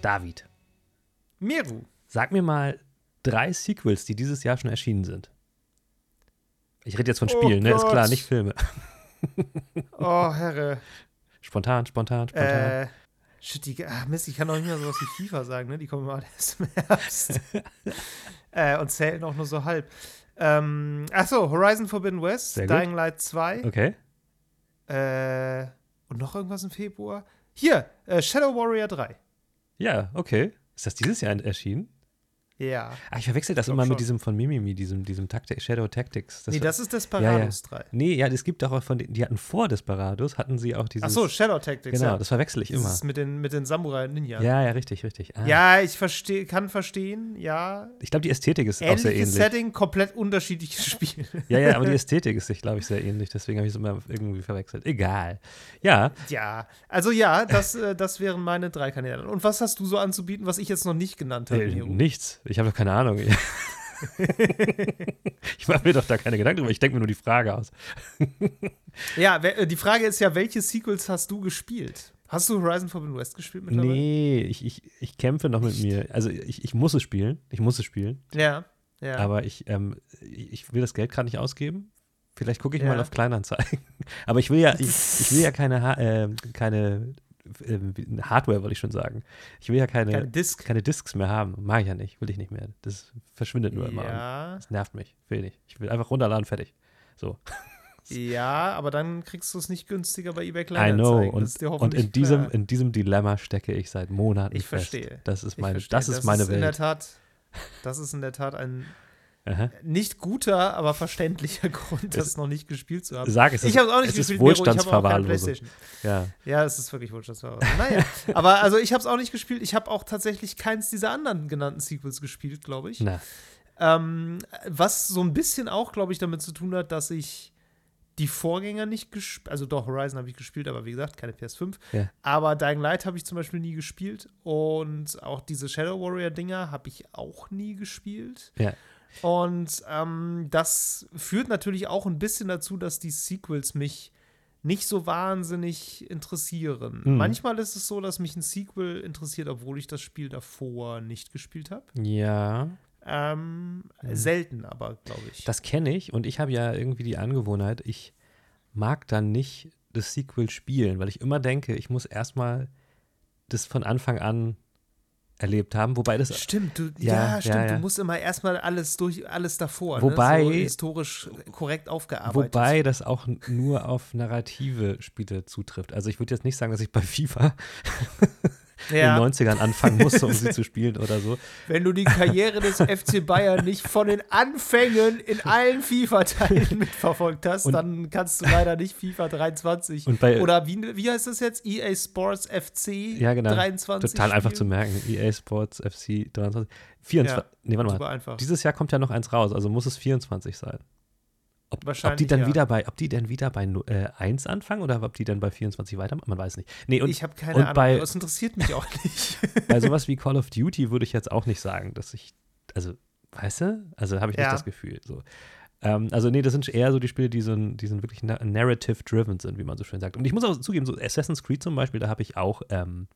David, Meru. sag mir mal drei Sequels, die dieses Jahr schon erschienen sind. Ich rede jetzt von Oh Spielen, ne? Ist klar, nicht Filme. Oh, Herre. Spontan, spontan, spontan. Äh, shit, die, ach Mist, ich kann doch nicht mehr sowas wie FIFA sagen, ne? Die kommen immer erst im Herbst. äh, und zählen auch nur so halb. Ähm, achso, Horizon Forbidden West, Sehr gut. Dying Light 2. Okay. Äh, und noch irgendwas im Februar? Hier, äh, Shadow Warrior 3. Ja, okay. Ist das dieses Jahr erschienen? Ja. Ah, ich verwechsel das glaub immer schon. mit diesem von Mimimi, diesem, diesem Tacti Shadow Tactics. nee, war- das ist Desperados 3. Nee, ja, es gibt auch von den, die hatten vor Desperados, hatten sie auch dieses. Achso, Shadow Tactics. genau, ja. das verwechsel ich Das immer. ist mit den, mit den Samurai Ninja. Ja, ja, richtig, richtig. Ah. Ja, ich versteh, kann verstehen, ja. Ich glaube, die Ästhetik ist auch sehr Ähnliches ähnlich. Setting, komplett unterschiedliches Spiel. Ja, ja, aber die Ästhetik ist sich, glaube ich, sehr ähnlich. Deswegen habe ich es immer irgendwie verwechselt. Egal. Ja, Ja, also ja, das, äh, das wären meine drei Kandidaten. Und was hast du so anzubieten, was ich jetzt noch nicht genannt habe? äh, nichts. Ich habe doch keine Ahnung. ich mache mir doch da keine Gedanken drüber. Ich denke mir nur die Frage aus. Ja, äh, die Frage ist ja, welche Sequels hast du gespielt? Hast du Horizon Forbidden West gespielt mittlerweile? Nee, ich, ich, ich kämpfe noch mit mir. Also ich, ich muss es spielen. Ich muss es spielen. Ja, ja. Aber ich, ähm, ich ich will das Geld gerade nicht ausgeben. Vielleicht gucke ich Ja. mal auf Kleinanzeigen. Aber ich will ja, ich, ich will ja keine, ha äh, keine äh, Hardware, wollte ich schon sagen. Ich will ja keine, Keine keine, Disc. Discs mehr haben. Mag ich ja nicht, will ich nicht mehr. Das verschwindet nur immer. Ja, Das nervt mich. Will nicht. Ich will einfach runterladen, fertig. So. ja, aber dann kriegst du es nicht günstiger bei eBay I Kleinanzeigen. know. Das Und, ist und in, diesem, klar. in diesem Dilemma stecke ich seit Monaten Ich fest. verstehe. Das ist Ich meine, verstehe. das ist meine in der Welt. Tat, das ist in der Tat ein Aha. nicht guter, aber verständlicher Grund, das noch nicht gespielt zu haben. Sag es, ich habe es auch nicht es ist gespielt, Nero, ich habe auch keine Wohlstandsverwahrlosung. Playstation. Ja. Ja, es ist wirklich Wohlstandsverwahrlosung. Naja, aber also ich habe es auch nicht gespielt. Ich habe auch tatsächlich keins dieser anderen genannten Sequels gespielt, glaube ich. Ähm, was so ein bisschen auch, glaube ich, damit zu tun hat, dass ich die Vorgänger nicht gespielt, also doch, Horizon habe ich gespielt, aber wie gesagt, keine PS5. Ja. Aber Dying Light habe ich zum Beispiel nie gespielt und auch diese Shadow Warrior-Dinger habe ich auch nie gespielt. Ja. Und ähm, das führt natürlich auch ein bisschen dazu, dass die Sequels mich nicht so wahnsinnig interessieren. Mhm. Manchmal ist es so, dass mich ein Sequel interessiert, obwohl ich das Spiel davor nicht gespielt habe. Ja. Ähm, Selten aber, glaube ich. Das kenne ich und ich habe ja irgendwie die Angewohnheit, ich mag dann nicht das Sequel spielen, weil ich immer denke, ich muss erstmal das von Anfang an erlebt haben, wobei das Stimmt, du, Ja, ja, stimmt. ja. Du musst immer erstmal alles durch, alles davor, Wobei- ne? so historisch korrekt aufgearbeitet. wobei das auch nur auf narrative Spiele zutrifft. Also ich würde jetzt nicht sagen, dass ich bei FIFA ja, in den 90ern anfangen musste, um sie zu spielen oder so. wenn du die Karriere des FC Bayern nicht von den Anfängen in allen FIFA-Teilen mitverfolgt hast, Und- dann kannst du leider nicht FIFA 23 Und bei oder wie, wie heißt das jetzt? EA Sports FC ja genau, 23 total einfach zu spielen? merken. EA Sports FC 23 24. nee, warte mal. Einfach. Dieses Jahr kommt ja noch eins raus, also muss es 24 sein. Ob, ob die dann ja. wieder bei, ob die dann wieder bei äh, 1 anfangen oder ob die dann bei 24 weitermachen, man weiß nicht. Nee, und ich habe keine Ahnung, bei- das interessiert mich auch nicht. bei sowas wie Call of Duty würde ich jetzt auch nicht sagen, dass ich, also, weißt du? Also habe ich Ja. nicht das Gefühl. So. Ähm, also, nee, das sind eher so die Spiele, die so, die so wirklich na narrative-driven sind, wie man so schön sagt. Und ich muss auch zugeben, so Assassin's Creed zum Beispiel, da habe ich auch ähm,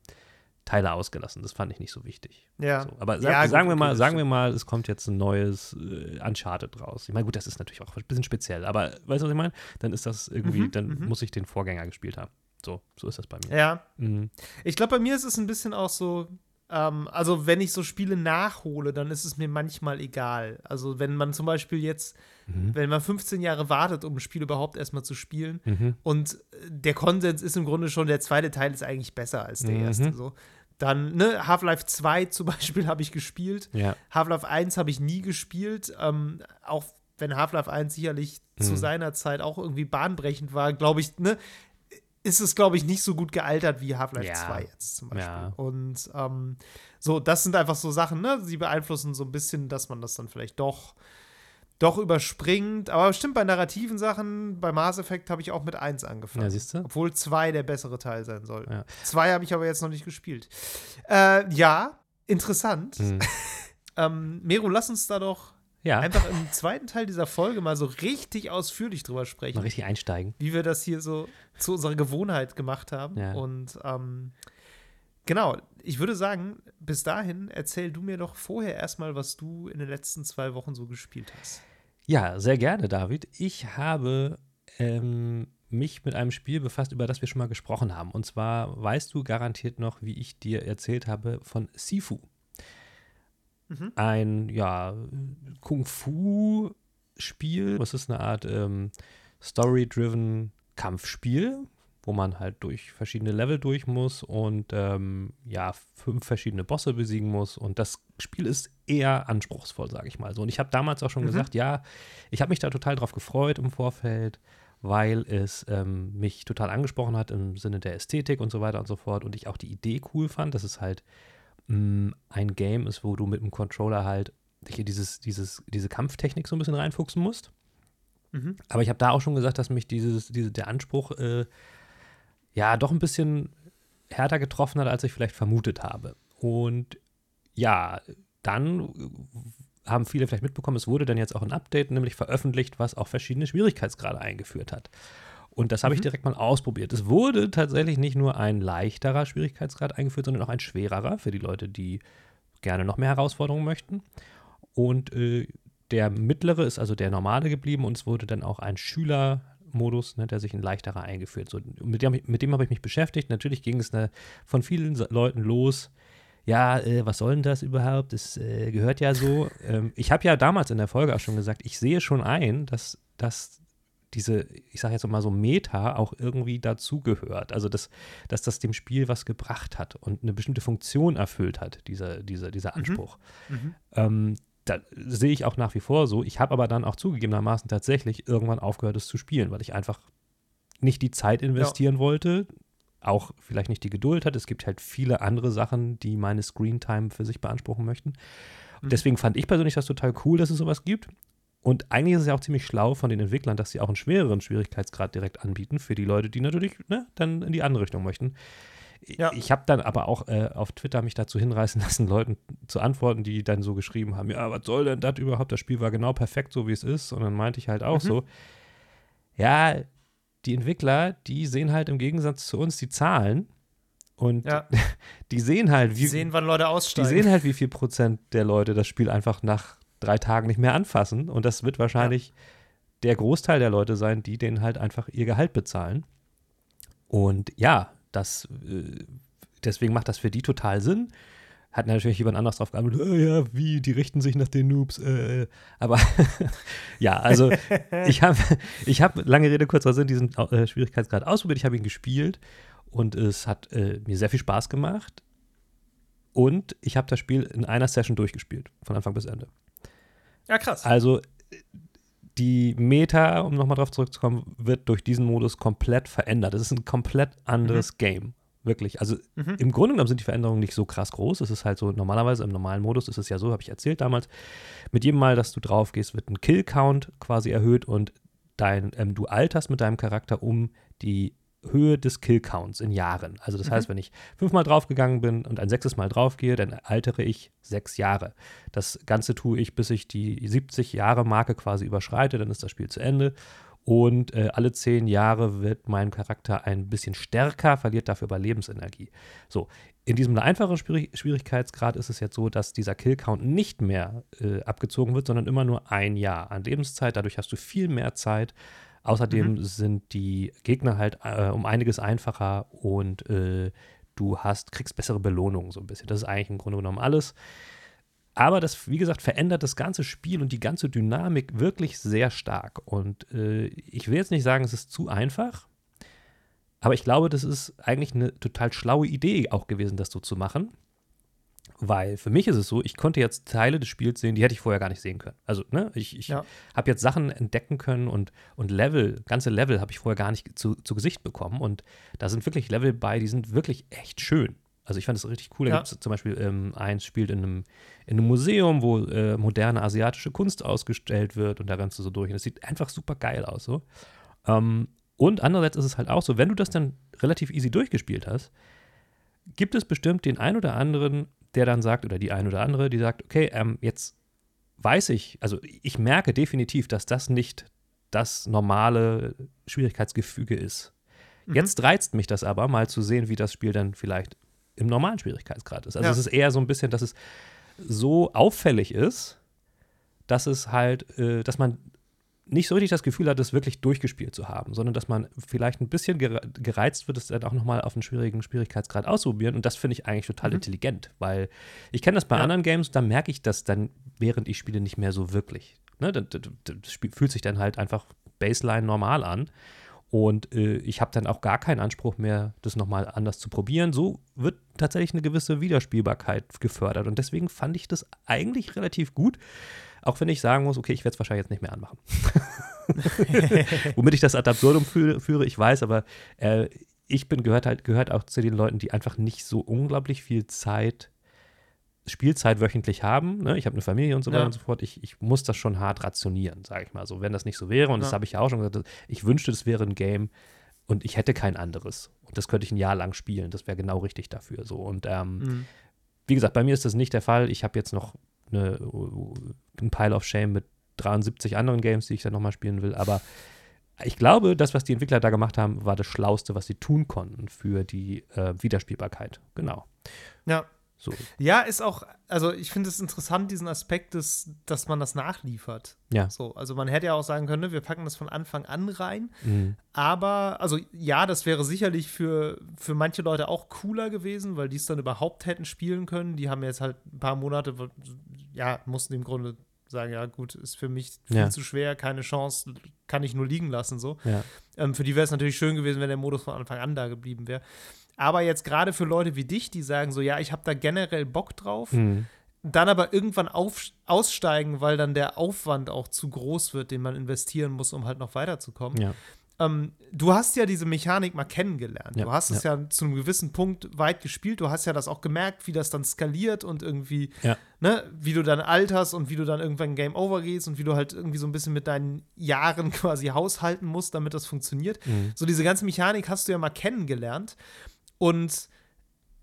Teile ausgelassen. Das fand ich nicht so wichtig. ja. So, aber sa Ja, gut, sagen wir mal, sagen wir mal, es kommt jetzt ein neues äh, Uncharted raus. Ich meine, gut, das ist natürlich auch ein bisschen speziell, aber weißt du, was ich meine? Dann ist das irgendwie, Mhm, dann mhm. muss ich den Vorgänger gespielt haben. So, so ist das bei mir. ja. Mhm. Ich glaube, bei mir ist es ein bisschen auch so, ähm, also wenn ich so Spiele nachhole, dann ist es mir manchmal egal. Also wenn man zum Beispiel jetzt, Mhm. wenn man 15 Jahre wartet, um ein Spiel überhaupt erstmal zu spielen Mhm. und der Konsens ist im Grunde schon, der zweite Teil ist eigentlich besser als der Mhm. erste. So. Dann, ne, Half-Life 2 zum Beispiel habe ich gespielt. Ja. Half-Life 1 habe ich nie gespielt. Ähm, auch wenn Half-Life 1 sicherlich zu Mhm. seiner Zeit auch irgendwie bahnbrechend war, glaube ich, ne, ist es, glaube ich, nicht so gut gealtert wie Half-Life Ja. 2 jetzt zum Beispiel. Ja. Und ähm, so, das sind einfach so Sachen, ne? Sie beeinflussen so ein bisschen, dass man das dann vielleicht doch, doch überspringt. Aber stimmt, bei narrativen Sachen, bei Mass Effect habe ich auch mit 1 angefangen. Ja, siehst du? Obwohl 2 der bessere Teil sein soll. Ja. 2 habe ich aber jetzt noch nicht gespielt. Äh, ja, interessant. Mhm. Ähm, Mero, lass uns da doch Ja, einfach im zweiten Teil dieser Folge mal so richtig ausführlich drüber sprechen, mal richtig einsteigen. wie wir das hier so zu unserer Gewohnheit gemacht haben. Ja. Und ähm, Genau, ich würde sagen, bis dahin erzähl du mir doch vorher erstmal, was du in den letzten zwei Wochen so gespielt hast. Ja, sehr gerne, David. Ich habe ähm, mich mit einem Spiel befasst, über das wir schon mal gesprochen haben. Und zwar weißt du garantiert noch, wie ich dir erzählt habe, von Sifu. Mhm. Ein, ja, Kung-Fu-Spiel. Das ist eine Art ähm, Story-driven Kampfspiel, wo man halt durch verschiedene Level durch muss und ähm, ja, fünf verschiedene Bosse besiegen muss. Und das Spiel ist eher anspruchsvoll, sage ich mal so. Und ich habe damals auch schon mhm. gesagt, ja, ich habe mich da total drauf gefreut im Vorfeld, weil es ähm, mich total angesprochen hat im Sinne der Ästhetik und so weiter und so fort. Und ich auch die Idee cool fand, dass es halt mh, mm, ein Game ist, wo du mit dem Controller halt in dieses, dieses, diese Kampftechnik so ein bisschen reinfuchsen musst. Mhm. Aber ich habe da auch schon gesagt, dass mich dieses, diese, der Anspruch äh, ja doch ein bisschen härter getroffen hat, als ich vielleicht vermutet habe. Und ja, dann haben viele vielleicht mitbekommen, es wurde dann jetzt auch ein Update nämlich veröffentlicht, was auch verschiedene Schwierigkeitsgrade eingeführt hat. Und das habe mhm. ich direkt mal ausprobiert. Es wurde tatsächlich nicht nur ein leichterer Schwierigkeitsgrad eingeführt, sondern auch ein schwererer für die Leute, die gerne noch mehr Herausforderungen möchten. Und äh, der mittlere ist also der normale geblieben und es wurde dann auch ein Schüler Modus, ne, der sich ein leichterer eingeführt. So, mit dem, mit dem habe ich mich beschäftigt. Natürlich ging es ne, von vielen Leuten los. Ja, äh, was soll denn das überhaupt? Das äh, gehört ja so. ähm, ich habe ja damals in der Folge auch schon gesagt, ich sehe schon ein, dass, dass diese, ich sage jetzt mal so Meta auch irgendwie dazugehört. Also, dass, dass das dem Spiel was gebracht hat und eine bestimmte Funktion erfüllt hat, dieser, dieser, dieser mhm. Anspruch. Mhm. Ähm, da sehe ich auch nach wie vor so. Ich habe aber dann auch zugegebenermaßen tatsächlich irgendwann aufgehört, es zu spielen, weil ich einfach nicht die Zeit investieren ja. wollte, auch vielleicht nicht die Geduld hat. Es gibt halt viele andere Sachen, die meine Screentime für sich beanspruchen möchten. Mhm. Deswegen fand ich persönlich das total cool, dass es sowas gibt. Und eigentlich ist es ja auch ziemlich schlau von den Entwicklern, dass sie auch einen schwereren Schwierigkeitsgrad direkt anbieten für die Leute, die natürlich ne, dann in die andere Richtung möchten. Ja. Ich habe dann aber auch äh, auf Twitter mich dazu hinreißen lassen, Leuten zu antworten, die dann so geschrieben haben: Ja, was soll denn das überhaupt? Das Spiel war genau perfekt, so wie es ist. Und dann meinte ich halt auch mhm. so: Ja, die Entwickler, die sehen halt im Gegensatz zu uns die Zahlen. Und ja. die sehen halt, wie. Die sehen, wann Leute aussteigen. Die sehen halt, wie viel Prozent der Leute das Spiel einfach nach drei Tagen nicht mehr anfassen. Und das wird wahrscheinlich ja. der Großteil der Leute sein, die denen halt einfach ihr Gehalt bezahlen. Und ja, das, äh, deswegen macht das für die total Sinn. Hat natürlich jemand anderes drauf geantwortet, äh, ja, wie, die richten sich nach den Noobs. Äh. Aber ja, also ich habe, ich hab, lange Rede, kurzer Sinn, diesen äh, Schwierigkeitsgrad ausprobiert. Ich habe ihn gespielt und es hat äh, mir sehr viel Spaß gemacht. Und ich habe das Spiel in einer Session durchgespielt, von Anfang bis Ende. Ja, krass. Also die Meta, um nochmal drauf zurückzukommen, wird durch diesen Modus komplett verändert. Es ist ein komplett anderes mhm. Game. Wirklich. Also mhm. im Grunde genommen sind die Veränderungen nicht so krass groß. Es ist halt so, normalerweise im normalen Modus ist es ja so, habe ich erzählt damals, mit jedem Mal, dass du drauf gehst, wird ein Kill-Count quasi erhöht und dein, ähm, du alterst mit deinem Charakter um die Höhe des Kill-Counts in Jahren. Also das mhm. heißt, wenn ich fünfmal draufgegangen bin und ein sechstes Mal draufgehe, dann altere ich sechs Jahre. Das Ganze tue ich, bis ich die 70 Jahre Marke quasi überschreite, dann ist das Spiel zu Ende. Und äh, alle zehn Jahre wird mein Charakter ein bisschen stärker, verliert dafür aber Lebensenergie. So, in diesem einfachen Schwierigkeitsgrad ist es jetzt so, dass dieser Kill-Count nicht mehr äh, abgezogen wird, sondern immer nur ein Jahr an Lebenszeit. Dadurch hast du viel mehr Zeit, Außerdem mhm. sind die Gegner halt äh, um einiges einfacher und äh, du hast, kriegst bessere Belohnungen so ein bisschen. Das ist eigentlich im Grunde genommen alles. Aber das, wie gesagt, verändert das ganze Spiel und die ganze Dynamik wirklich sehr stark. Und äh, ich will jetzt nicht sagen, es ist zu einfach, aber ich glaube, das ist eigentlich eine total schlaue Idee auch gewesen, das so zu machen. Weil für mich ist es so, ich konnte jetzt Teile des Spiels sehen, die hätte ich vorher gar nicht sehen können. Also, ne, ich, ich ja. habe jetzt Sachen entdecken können und, und Level, ganze Level habe ich vorher gar nicht zu, zu Gesicht bekommen. Und da sind wirklich Level bei, die sind wirklich echt schön. Also ich fand das richtig cool. Da ja. gibt es zum Beispiel ähm, eins spielt in einem, in einem Museum, wo äh, moderne asiatische Kunst ausgestellt wird und da rennst du so durch. Und das sieht einfach super geil aus so. Ähm, und andererseits ist es halt auch so, wenn du das dann relativ easy durchgespielt hast, gibt es bestimmt den ein oder anderen der dann sagt, oder die ein oder andere, die sagt, okay, ähm, jetzt weiß ich, also ich merke definitiv, dass das nicht das normale Schwierigkeitsgefüge ist. Mhm. Jetzt reizt mich das aber, mal zu sehen, wie das Spiel dann vielleicht im normalen Schwierigkeitsgrad ist. Also ja. es ist eher so ein bisschen, dass es so auffällig ist, dass es halt, äh, dass man nicht so richtig das Gefühl hat, es wirklich durchgespielt zu haben, sondern dass man vielleicht ein bisschen gereizt wird, es dann auch nochmal auf einen schwierigen Schwierigkeitsgrad auszuprobieren. Und das finde ich eigentlich total mhm. intelligent, weil ich kenne das bei ja. anderen Games, da merke ich das dann, während ich spiele, nicht mehr so wirklich. Ne? Das, das, das fühlt sich dann halt einfach Baseline normal an. Und äh, ich habe dann auch gar keinen Anspruch mehr, das nochmal anders zu probieren. So wird tatsächlich eine gewisse Wiederspielbarkeit gefördert. Und deswegen fand ich das eigentlich relativ gut. Auch wenn ich sagen muss, okay, ich werde es wahrscheinlich jetzt nicht mehr anmachen. Womit ich das ad absurdum führe, führe ich weiß, aber äh, ich bin gehört halt gehört auch zu den Leuten, die einfach nicht so unglaublich viel Zeit Spielzeit wöchentlich haben. Ne? Ich habe eine Familie und so weiter ja. und so fort. Ich, ich muss das schon hart rationieren, sage ich mal so. Wenn das nicht so wäre, und ja. das habe ich ja auch schon gesagt, ich wünschte, das wäre ein Game und ich hätte kein anderes. Und das könnte ich ein Jahr lang spielen. Das wäre genau richtig dafür. So. Und ähm, mhm. wie gesagt, bei mir ist das nicht der Fall. Ich habe jetzt noch eine, ein Pile of Shame mit 73 anderen Games, die ich dann nochmal spielen will. Aber ich glaube, das, was die Entwickler da gemacht haben, war das Schlauste, was sie tun konnten für die äh, Wiederspielbarkeit. Genau. Ja. So. Ja, ist auch, also ich finde es interessant, diesen Aspekt, des, dass man das nachliefert. Ja. So, also man hätte ja auch sagen können, ne, wir packen das von Anfang an rein. Mhm. Aber, also ja, das wäre sicherlich für, für manche Leute auch cooler gewesen, weil die es dann überhaupt hätten spielen können. Die haben jetzt halt ein paar Monate, ja, mussten im Grunde sagen, ja gut, ist für mich viel ja. zu schwer, keine Chance, kann ich nur liegen lassen so. Ja. Ähm, für die wäre es natürlich schön gewesen, wenn der Modus von Anfang an da geblieben wäre. Aber jetzt gerade für Leute wie dich, die sagen so, ja, ich habe da generell Bock drauf, mhm. dann aber irgendwann auf, aussteigen, weil dann der Aufwand auch zu groß wird, den man investieren muss, um halt noch weiterzukommen. Ja ähm, du hast ja diese Mechanik mal kennengelernt. Ja, du hast es ja. ja. zu einem gewissen Punkt weit gespielt. Du hast ja das auch gemerkt, wie das dann skaliert und irgendwie, ja. ne, wie du dann alterst und wie du dann irgendwann Game Over gehst und wie du halt irgendwie so ein bisschen mit deinen Jahren quasi haushalten musst, damit das funktioniert. Mhm. So diese ganze Mechanik hast du ja mal kennengelernt. Und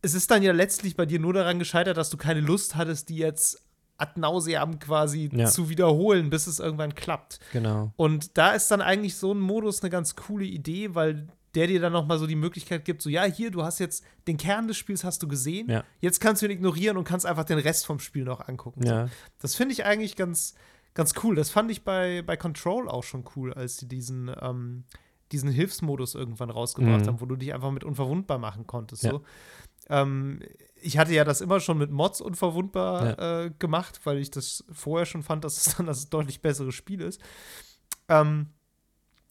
es ist dann ja letztlich bei dir nur daran gescheitert, dass du keine Lust hattest, die jetzt ad nauseam quasi ja. zu wiederholen, bis es irgendwann klappt. Genau. Und da ist dann eigentlich so ein Modus eine ganz coole Idee, weil der dir dann noch mal so die Möglichkeit gibt, so ja, hier, du hast jetzt den Kern des Spiels hast du gesehen, ja. jetzt kannst du ihn ignorieren und kannst einfach den Rest vom Spiel noch angucken. Ja. Das finde ich eigentlich ganz, ganz cool. Das fand ich bei, bei Control auch schon cool, als sie diesen, ähm, diesen Hilfsmodus irgendwann rausgebracht mhm. haben, wo du dich einfach mit unverwundbar machen konntest. Ja. So. Ähm, ich hatte ja das immer schon mit Mods unverwundbar ja. äh, gemacht, weil ich das vorher schon fand, dass es dann das deutlich bessere Spiel ist. Ähm,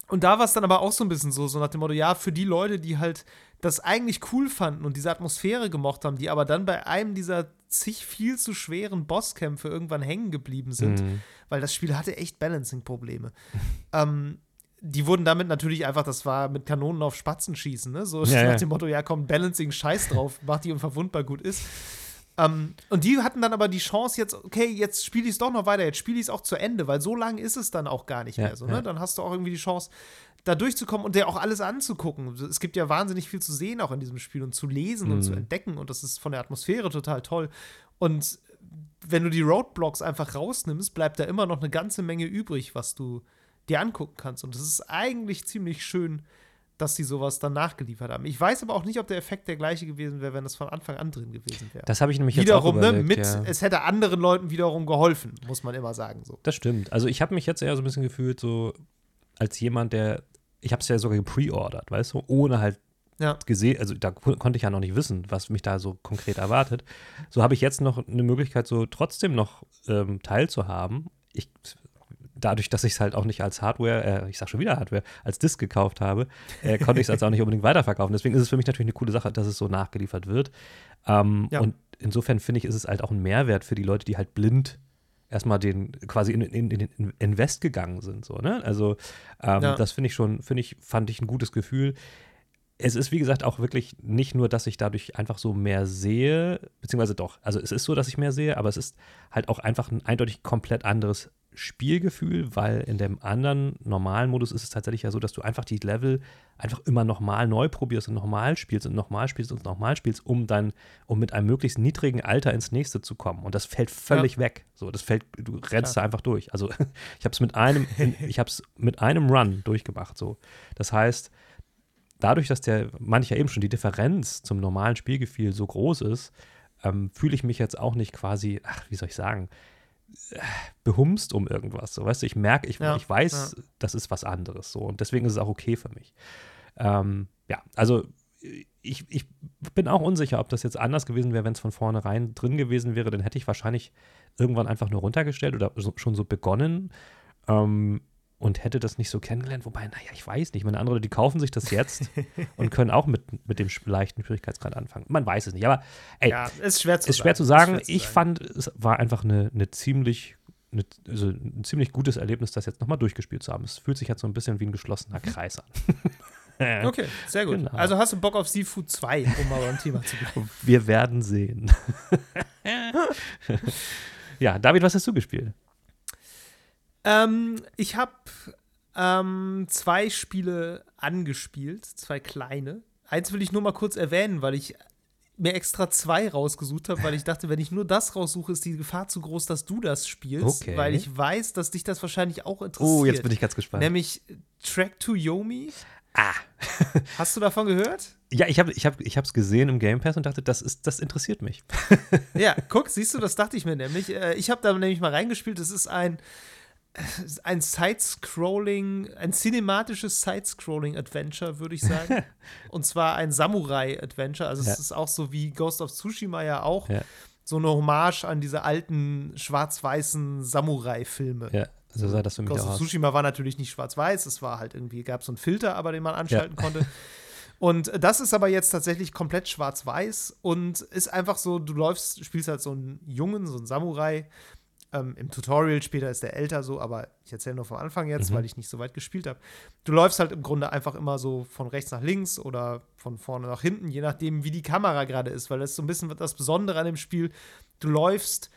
und da war es dann aber auch so ein bisschen so, so nach dem Motto, ja, für die Leute, die halt das eigentlich cool fanden und diese Atmosphäre gemocht haben, die aber dann bei einem dieser zig viel zu schweren Bosskämpfe irgendwann hängen geblieben sind, mhm. weil das Spiel hatte echt Balancing-Probleme. ähm, die wurden damit natürlich einfach, das war mit Kanonen auf Spatzen schießen, ne? So ja, nach dem Motto, ja komm, Balancing, scheiß drauf, mach die unverwundbar gut ist. Ähm, und die hatten dann aber die Chance jetzt, okay, jetzt spiele ich es doch noch weiter, jetzt spiele ich es auch zu Ende, weil so lang ist es dann auch gar nicht ja, mehr so, ne? Dann hast du auch irgendwie die Chance, da durchzukommen und dir auch alles anzugucken. Es gibt ja wahnsinnig viel zu sehen auch in diesem Spiel und zu lesen mhm. und zu entdecken und das ist von der Atmosphäre total toll. Und wenn du die Roadblocks einfach rausnimmst, bleibt da immer noch eine ganze Menge übrig, was du dir angucken kannst. Und es ist eigentlich ziemlich schön, dass sie sowas dann nachgeliefert haben. Ich weiß aber auch nicht, ob der Effekt der gleiche gewesen wäre, wenn es von Anfang an drin gewesen wäre. Das habe ich nämlich wiederum, jetzt auch überlegt, ne, mit, ja. es hätte anderen Leuten wiederum geholfen, muss man immer sagen so. Das stimmt. Also ich habe mich jetzt eher so ein bisschen gefühlt so als jemand, der ich habe es ja sogar gepreordert, weißt du, ohne halt ja. gesehen, also da konnte ich ja noch nicht wissen, was mich da so konkret erwartet. So habe ich jetzt noch eine Möglichkeit, so trotzdem noch ähm, teilzuhaben. Ich dadurch, dass ich es halt auch nicht als Hardware, äh, ich sag schon wieder Hardware, als Disk gekauft habe, äh, konnte ich es also auch nicht unbedingt weiterverkaufen. Deswegen ist es für mich natürlich eine coole Sache, dass es so nachgeliefert wird. Ähm, ja. Und insofern finde ich, ist es halt auch ein Mehrwert für die Leute, die halt blind erstmal den quasi in, in, in, in Invest gegangen sind. So, ne? Also ähm, ja. das finde ich schon, finde ich, fand ich ein gutes Gefühl. Es ist, wie gesagt, auch wirklich nicht nur, dass ich dadurch einfach so mehr sehe, beziehungsweise doch, also es ist so, dass ich mehr sehe, aber es ist halt auch einfach ein eindeutig komplett anderes Spielgefühl, weil in dem anderen normalen Modus ist es tatsächlich ja so, dass du einfach die Level einfach immer nochmal neu probierst und nochmal spielst und nochmal spielst und nochmal spielst, um dann, um mit einem möglichst niedrigen Alter ins nächste zu kommen. Und das fällt völlig ja. weg. So, das fällt, du rennst ja. da einfach durch. Also ich habe es mit einem, ich habe es mit einem Run durchgemacht. So, das heißt, dadurch, dass der mancher eben schon die Differenz zum normalen Spielgefühl so groß ist, ähm, fühle ich mich jetzt auch nicht quasi, ach, wie soll ich sagen, äh, behumst um irgendwas. So, weißt du, ich merke, ich, Ja, ich weiß, ja. das ist was anderes. So, und deswegen ist es auch okay für mich. Ähm, ja, also ich, ich bin auch unsicher, ob das jetzt anders gewesen wäre, wenn es von vornherein drin gewesen wäre. Dann hätte ich wahrscheinlich irgendwann einfach nur runtergestellt oder so, schon so begonnen ähm, und hätte das nicht so kennengelernt. Wobei, naja, ich weiß nicht. Meine andere, die kaufen sich das jetzt und können auch mit, mit dem leichten Schwierigkeitsgrad anfangen. Man weiß es nicht. Aber ey, Ja, ist schwer zu ist sagen. schwer zu sagen. Schwer zu ich sagen. fand, es war einfach eine, eine ziemlich, eine, also ein ziemlich gutes Erlebnis, das jetzt nochmal durchgespielt zu haben. Es fühlt sich jetzt so ein bisschen wie ein geschlossener Kreis an. Okay, sehr gut. Genau. Also hast du Bock auf Seafood 2, um mal beim Thema zu bleiben. Wir werden sehen. ja, David, was hast du gespielt? Ähm, ich habe ähm, zwei Spiele angespielt, zwei kleine. Eins will ich nur mal kurz erwähnen, weil ich mir extra zwei rausgesucht habe, weil ich dachte, wenn ich nur das raussuche, ist die Gefahr zu groß, dass du das spielst, Okay. weil ich weiß, dass dich das wahrscheinlich auch interessiert. Oh, jetzt bin ich ganz gespannt. Nämlich Track to Yomi. ah. Hast du davon gehört? Ja, ich habe es ich hab, ich gesehen im Game Pass und dachte, das, ist, das interessiert mich. Ja, guck, siehst du, das dachte ich mir nämlich. Äh, Ich habe da nämlich mal reingespielt. Es ist ein, ein Side-Scrolling, ein cinematisches Side-Scrolling-Adventure, würde ich sagen. Und zwar ein Samurai-Adventure. Also, Ja. es ist auch so wie Ghost of Tsushima ja auch. Ja. So eine Hommage an diese alten schwarz-weißen Samurai-Filme. Ja, so sah das für mich Ghost of. Tsushima war natürlich nicht schwarz-weiß, es war halt irgendwie, gab so einen Filter, aber den man anschalten konnte. Und das ist aber jetzt tatsächlich komplett schwarz-weiß und ist einfach so, du läufst, spielst halt so einen Jungen, so einen Samurai. Ähm, Im Tutorial später ist der älter so, aber ich erzähle nur vom Anfang jetzt, Mhm. weil ich nicht so weit gespielt habe. Du läufst halt im Grunde einfach immer so von rechts nach links oder von vorne nach hinten, je nachdem, wie die Kamera gerade ist, weil das ist so ein bisschen das Besondere an dem Spiel. Du läufst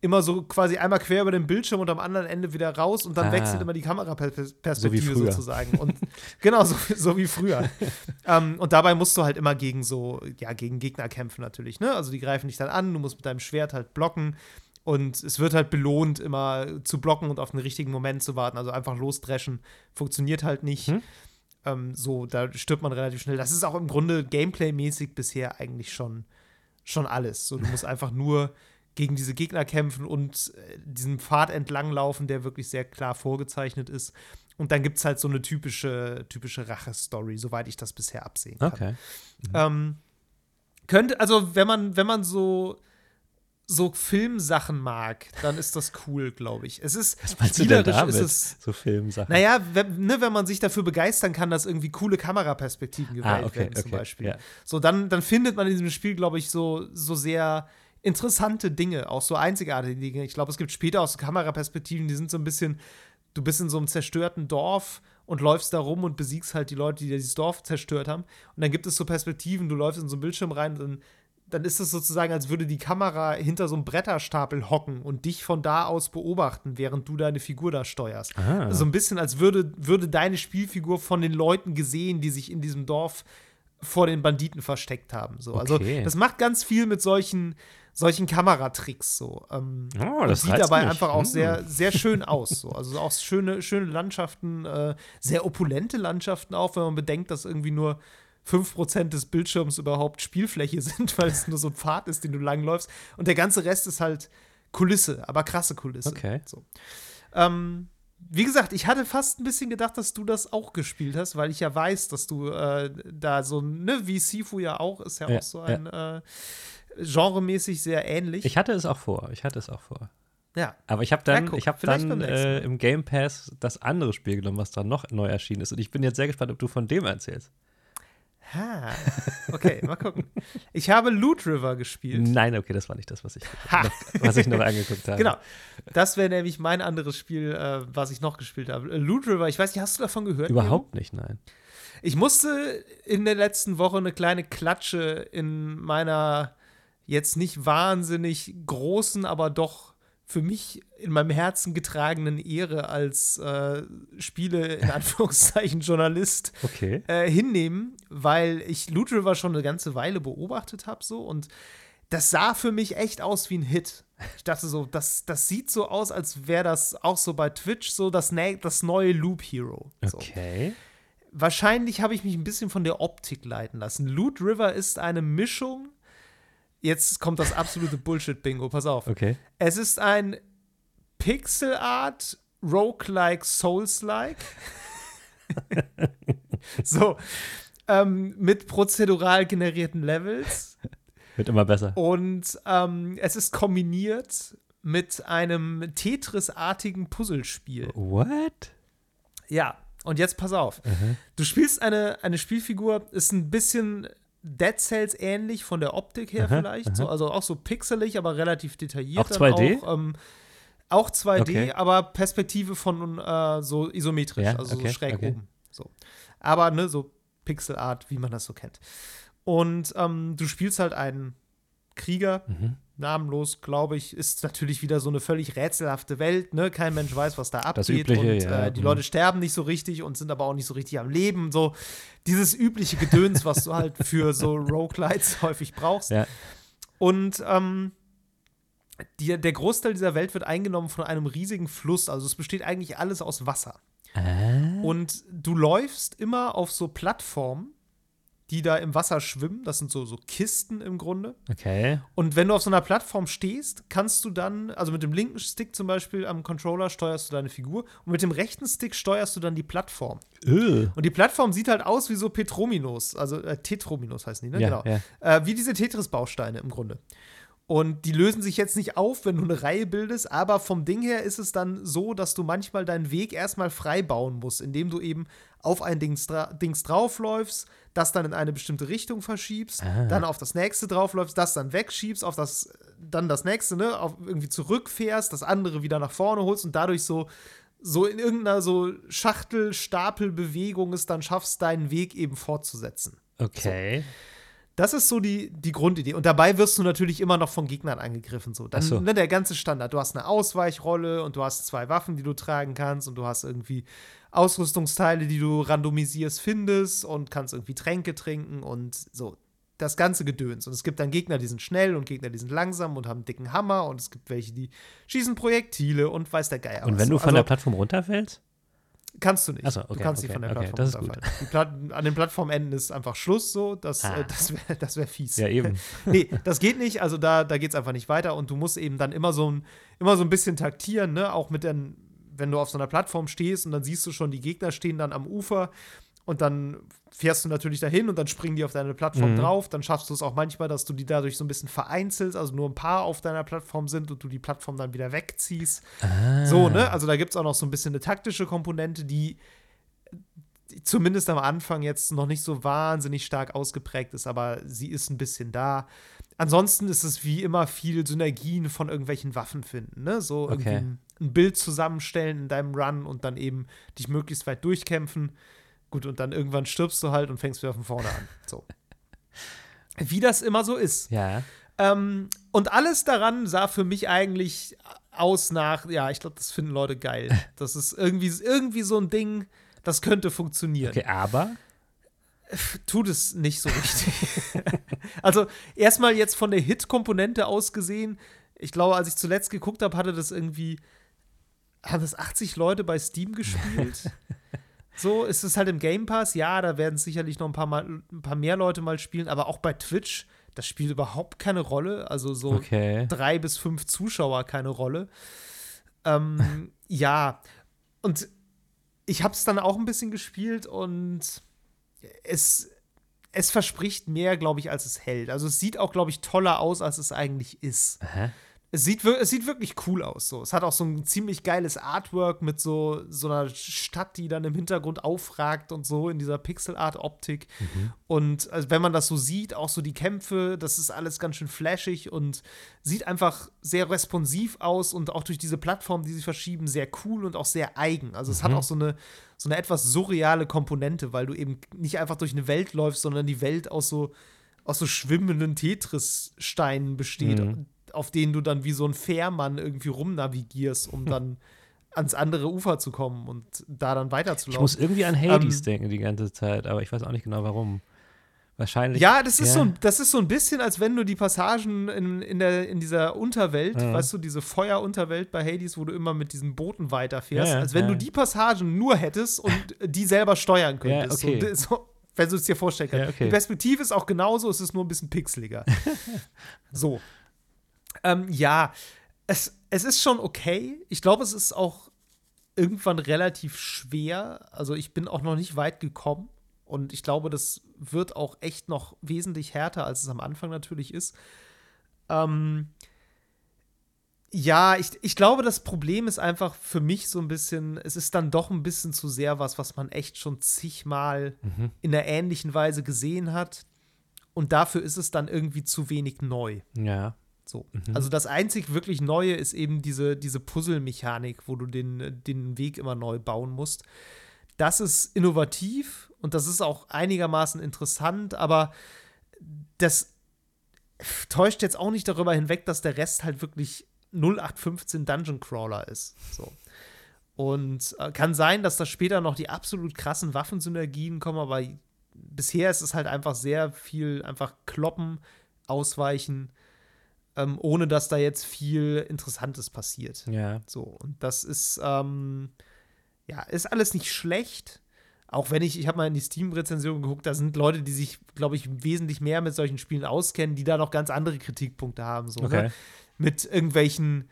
immer so quasi einmal quer über den Bildschirm und am anderen Ende wieder raus und dann Ah. wechselt immer die Kameraperspektive früher. sozusagen. Und genau, so, so wie früher. ähm, und dabei musst du halt immer gegen so, ja, gegen Gegner kämpfen natürlich, ne? Also die greifen dich dann an, du musst mit deinem Schwert halt blocken. Und es wird halt belohnt, immer zu blocken und auf den richtigen Moment zu warten. Also einfach losdreschen funktioniert halt nicht. Hm. Ähm, so, da stirbt man relativ schnell. Das ist auch im Grunde Gameplay-mäßig bisher eigentlich schon, schon alles. So, du musst einfach nur gegen diese Gegner kämpfen und äh, diesen Pfad entlanglaufen, der wirklich sehr klar vorgezeichnet ist. Und dann gibt es halt so eine typische, typische Rache-Story, soweit ich das bisher absehen kann. Okay. Ähm, könnte, also wenn man, wenn man so, so Filmsachen mag, dann ist das cool, glaube ich. Es ist Was meinst du denn damit? ist es. so Filmsachen. Naja, wenn, ne, wenn man sich dafür begeistern kann, dass irgendwie coole Kameraperspektiven gewählt ah, okay, werden, zum okay. Beispiel. Ja. So, dann, dann findet man in diesem Spiel, glaube ich, so, so sehr interessante Dinge, auch so einzigartige Dinge. Ich glaube, es gibt später auch so Kameraperspektiven, die sind so ein bisschen, du bist in so einem zerstörten Dorf und läufst da rum und besiegst halt die Leute, die dieses Dorf zerstört haben. Und dann gibt es so Perspektiven, du läufst in so einen Bildschirm rein und dann, dann ist es sozusagen, als würde die Kamera hinter so einem Bretterstapel hocken und dich von da aus beobachten, während du deine Figur da steuerst. Ah. So ein bisschen, als würde, würde deine Spielfigur von den Leuten gesehen, die sich in diesem Dorf vor den Banditen versteckt haben. So. Also Okay. das macht ganz viel mit solchen, solchen Kameratricks so. Ähm, Oh, das sieht dabei mich. einfach auch Hm. sehr, sehr schön aus. So. Also auch schöne, schöne Landschaften, äh, sehr opulente Landschaften auch, wenn man bedenkt, dass irgendwie nur 5% des Bildschirms überhaupt Spielfläche sind, weil es nur so ein Pfad ist, den du langläufst. Und der ganze Rest ist halt Kulisse, aber krasse Kulisse. Okay. So. Ähm, wie gesagt, ich hatte fast ein bisschen gedacht, dass du das auch gespielt hast, weil ich ja weiß, dass du äh, da so, ne, wie Sifu ja auch, ist ja, Ja, auch so ein äh, genremäßig sehr ähnlich. Ich hatte es auch vor. Ich hatte es auch vor. ja. Aber ich habe dann, Ja, guck, ich hab dann äh, im Game Pass das andere Spiel genommen, was da noch neu erschienen ist. Und ich bin jetzt sehr gespannt, ob du von dem erzählst. Ha. Okay, mal gucken. Ich habe Loot River gespielt. Nein, okay, das war nicht das, was ich, Ha. noch, was ich noch angeguckt habe. Genau. Das wäre nämlich mein anderes Spiel, äh, was ich noch gespielt habe. Loot River, ich weiß nicht, hast du davon gehört? Überhaupt nicht, nein. Ich musste in der letzten Woche eine kleine Klatsche in meiner jetzt nicht wahnsinnig großen, aber doch für mich in meinem Herzen getragenen Ehre als äh, Spiele, in Anführungszeichen, Journalist Okay. äh, hinnehmen, weil ich Loot River schon eine ganze Weile beobachtet habe so und das sah für mich echt aus wie ein Hit. Ich dachte so, das, das sieht so aus, als wäre das auch so bei Twitch so das, nä- das neue Loop Hero. So Okay. wahrscheinlich habe ich mich ein bisschen von der Optik leiten lassen. Loot River ist eine Mischung. Jetzt kommt das absolute Bullshit-Bingo, pass auf. Okay. Es ist ein Pixel Art, Roguelike, Souls-like. so. Ähm, mit prozedural generierten Levels. Wird immer besser. Und ähm, es ist kombiniert mit einem Tetris-artigen Puzzlespiel. What? Ja, und jetzt pass auf. Mhm. Du spielst eine, eine Spielfigur, ist ein bisschen Dead Cells ähnlich von der Optik her Aha, vielleicht. So, also auch so pixelig, aber relativ detailliert. Auch dann 2D? Auch, ähm, auch 2D, Okay. aber Perspektive von äh, so isometrisch, Ja, also okay, so schräg okay. oben. So. Aber ne, so Pixelart, wie man das so kennt. Und ähm, du spielst halt einen Krieger, Mhm. namenlos, glaube ich, ist natürlich wieder so eine völlig rätselhafte Welt. Ne? Kein Mensch weiß, was da abgeht. Übliche, und ja, äh, die mhm. Leute sterben nicht so richtig und sind aber auch nicht so richtig am Leben. So dieses übliche Gedöns, was du halt für so Roguelites häufig brauchst. Ja. Und ähm, die, der Großteil dieser Welt wird eingenommen von einem riesigen Fluss. Also es besteht eigentlich alles aus Wasser. Ah. Und du läufst immer auf so Plattformen, die da im Wasser schwimmen. Das sind so, so Kisten im Grunde. Okay. Und wenn du auf so einer Plattform stehst, kannst du dann, also mit dem linken Stick zum Beispiel am Controller steuerst du deine Figur und mit dem rechten Stick steuerst du dann die Plattform. Öh. Und die Plattform sieht halt aus wie so Petrominos, also äh, Tetrominos heißen die, ne? Ja, genau. ja. Äh, wie diese Tetris-Bausteine im Grunde. Und die lösen sich jetzt nicht auf, wenn du eine Reihe bildest, aber vom Ding her ist es dann so, dass du manchmal deinen Weg erstmal frei bauen musst, indem du eben auf ein Dings, dra Dings draufläufst, das dann in eine bestimmte Richtung verschiebst, Ah. dann auf das nächste draufläufst, das dann wegschiebst, auf das, dann das nächste, ne, auf irgendwie zurückfährst, das andere wieder nach vorne holst und dadurch so, so in irgendeiner so Schachtel-Stapel-Bewegung es dann schaffst, deinen Weg eben fortzusetzen. Okay. Das ist so die, die Grundidee. Und dabei wirst du natürlich immer noch von Gegnern angegriffen. So. Dann, so. ne, der ganze Standard. Du hast eine Ausweichrolle und du hast zwei Waffen, die du tragen kannst und du hast irgendwie Ausrüstungsteile, die du randomisierst, findest und kannst irgendwie Tränke trinken und so. Das ganze Gedöns. Und es gibt dann Gegner, die sind schnell und Gegner, die sind langsam und haben einen dicken Hammer und es gibt welche, die schießen Projektile und weiß der Geier. Und wenn du von also, der Plattform runterfällst? Kannst du nicht. So, du okay, kannst okay, nicht von der okay, Plattform das ist gut. Die Platt an den Plattformenden ist einfach Schluss so. Das, Ah. äh, das wäre das wär fies. Ja, eben. nee, das geht nicht. Also da, da geht es einfach nicht weiter. Und du musst eben dann immer so ein, immer so ein bisschen taktieren, ne? Auch mit den, wenn du auf so einer Plattform stehst und dann siehst du schon, die Gegner stehen dann am Ufer und dann fährst du natürlich dahin und dann springen die auf deine Plattform Mhm. drauf. Dann schaffst du es auch manchmal, dass du die dadurch so ein bisschen vereinzelst, also nur ein paar auf deiner Plattform sind und du die Plattform dann wieder wegziehst. Ah. So, ne? Also da gibt es auch noch so ein bisschen eine taktische Komponente, die, zumindest am Anfang jetzt noch nicht so wahnsinnig stark ausgeprägt ist, aber sie ist ein bisschen da. Ansonsten ist es wie immer viel Synergien von irgendwelchen Waffen finden, ne? So irgendwie Okay. ein, ein Bild zusammenstellen in deinem Run und dann eben dich möglichst weit durchkämpfen. Gut, und dann irgendwann stirbst du halt und fängst wieder von vorne an. So. Wie das immer so ist. Ja. Ähm, und alles daran sah für mich eigentlich aus nach, ja, ich glaube, das finden Leute geil. Das ist irgendwie, irgendwie so ein Ding, das könnte funktionieren. Okay, aber Tut es nicht so richtig. also, erstmal jetzt von der Hit-Komponente aus gesehen, ich glaube, als ich zuletzt geguckt habe, hatte das irgendwie, haben das 80 Leute bei Steam gespielt. So, ist es halt im Game Pass, ja, da werden sicherlich noch ein paar, mal, ein paar mehr Leute mal spielen, aber auch bei Twitch, das spielt überhaupt keine Rolle. Also so okay. drei bis fünf Zuschauer keine Rolle. Ähm, ja, und ich habe es dann auch ein bisschen gespielt und es, es verspricht mehr, glaube ich, als es hält. Also es sieht auch, glaube ich, toller aus, als es eigentlich ist. Aha. Es sieht, es sieht wirklich cool aus. So. Es hat auch so ein ziemlich geiles Artwork mit so, so einer Stadt, die dann im Hintergrund aufragt und so in dieser Pixel-Art-Optik. Und also, wenn man das so sieht, auch so die Kämpfe, das ist alles ganz schön flashig und sieht einfach sehr responsiv aus und auch durch diese Plattform, die sie verschieben, sehr cool und auch sehr eigen. Also es hat Mhm. auch so eine, so eine etwas surreale Komponente, weil du eben nicht einfach durch eine Welt läufst, sondern die Welt aus so, aus so schwimmenden Tetris-Steinen besteht, Mhm. Auf denen du dann wie so ein Fährmann irgendwie rumnavigierst, um dann ans andere Ufer zu kommen und da dann Ich weiterzulaufen. muss irgendwie an Hades Ähm, denken die ganze Zeit, aber ich weiß auch nicht genau warum. wahrscheinlich. Ja, das ist, ja. So, ein, das ist so ein bisschen, als wenn du die Passagen in, in, der, in dieser Unterwelt, ja. weißt du, diese Feuerunterwelt bei Hades, wo du immer mit diesen Booten weiterfährst, ja, als wenn du die Passagen nur hättest und die selber steuern könntest. Okay. So, so, wenn du es dir vorstellen kannst. Okay. Die Perspektive ist auch genauso, es ist nur ein bisschen pixeliger. so. Ähm, ja, es, es ist schon okay. Ich glaube, es ist auch irgendwann relativ schwer. Also ich bin auch noch nicht weit gekommen. Und ich glaube, das wird auch echt noch wesentlich härter, als es am Anfang natürlich ist. Ähm, ja, ich, ich glaube, das Problem ist einfach für mich so ein bisschen, es ist dann doch ein bisschen zu sehr was, was man echt schon zigmal mhm. in einer ähnlichen Weise gesehen hat. Und dafür ist es dann irgendwie zu wenig neu. Ja. So. Mhm. Also das einzig wirklich Neue ist eben diese, diese Puzzle-Mechanik, wo du den, den Weg immer neu bauen musst. Das ist innovativ und das ist auch einigermaßen interessant, aber das täuscht jetzt auch nicht darüber hinweg, dass der Rest halt wirklich 0815 Dungeon Crawler ist. So. Und äh, kann sein, dass da später noch die absolut krassen Waffensynergien kommen, aber bisher ist es halt einfach sehr viel einfach kloppen, ausweichen, ähm, ohne dass da jetzt viel Interessantes passiert. Ja. So, und das ist, ähm, ja, ist alles nicht schlecht. Auch wenn ich, ich habe mal in die Steam-Rezension geguckt, da sind Leute, die sich, glaube ich, wesentlich mehr mit solchen Spielen auskennen, die da noch ganz andere Kritikpunkte haben. So, ne? okay. ne? Mit irgendwelchen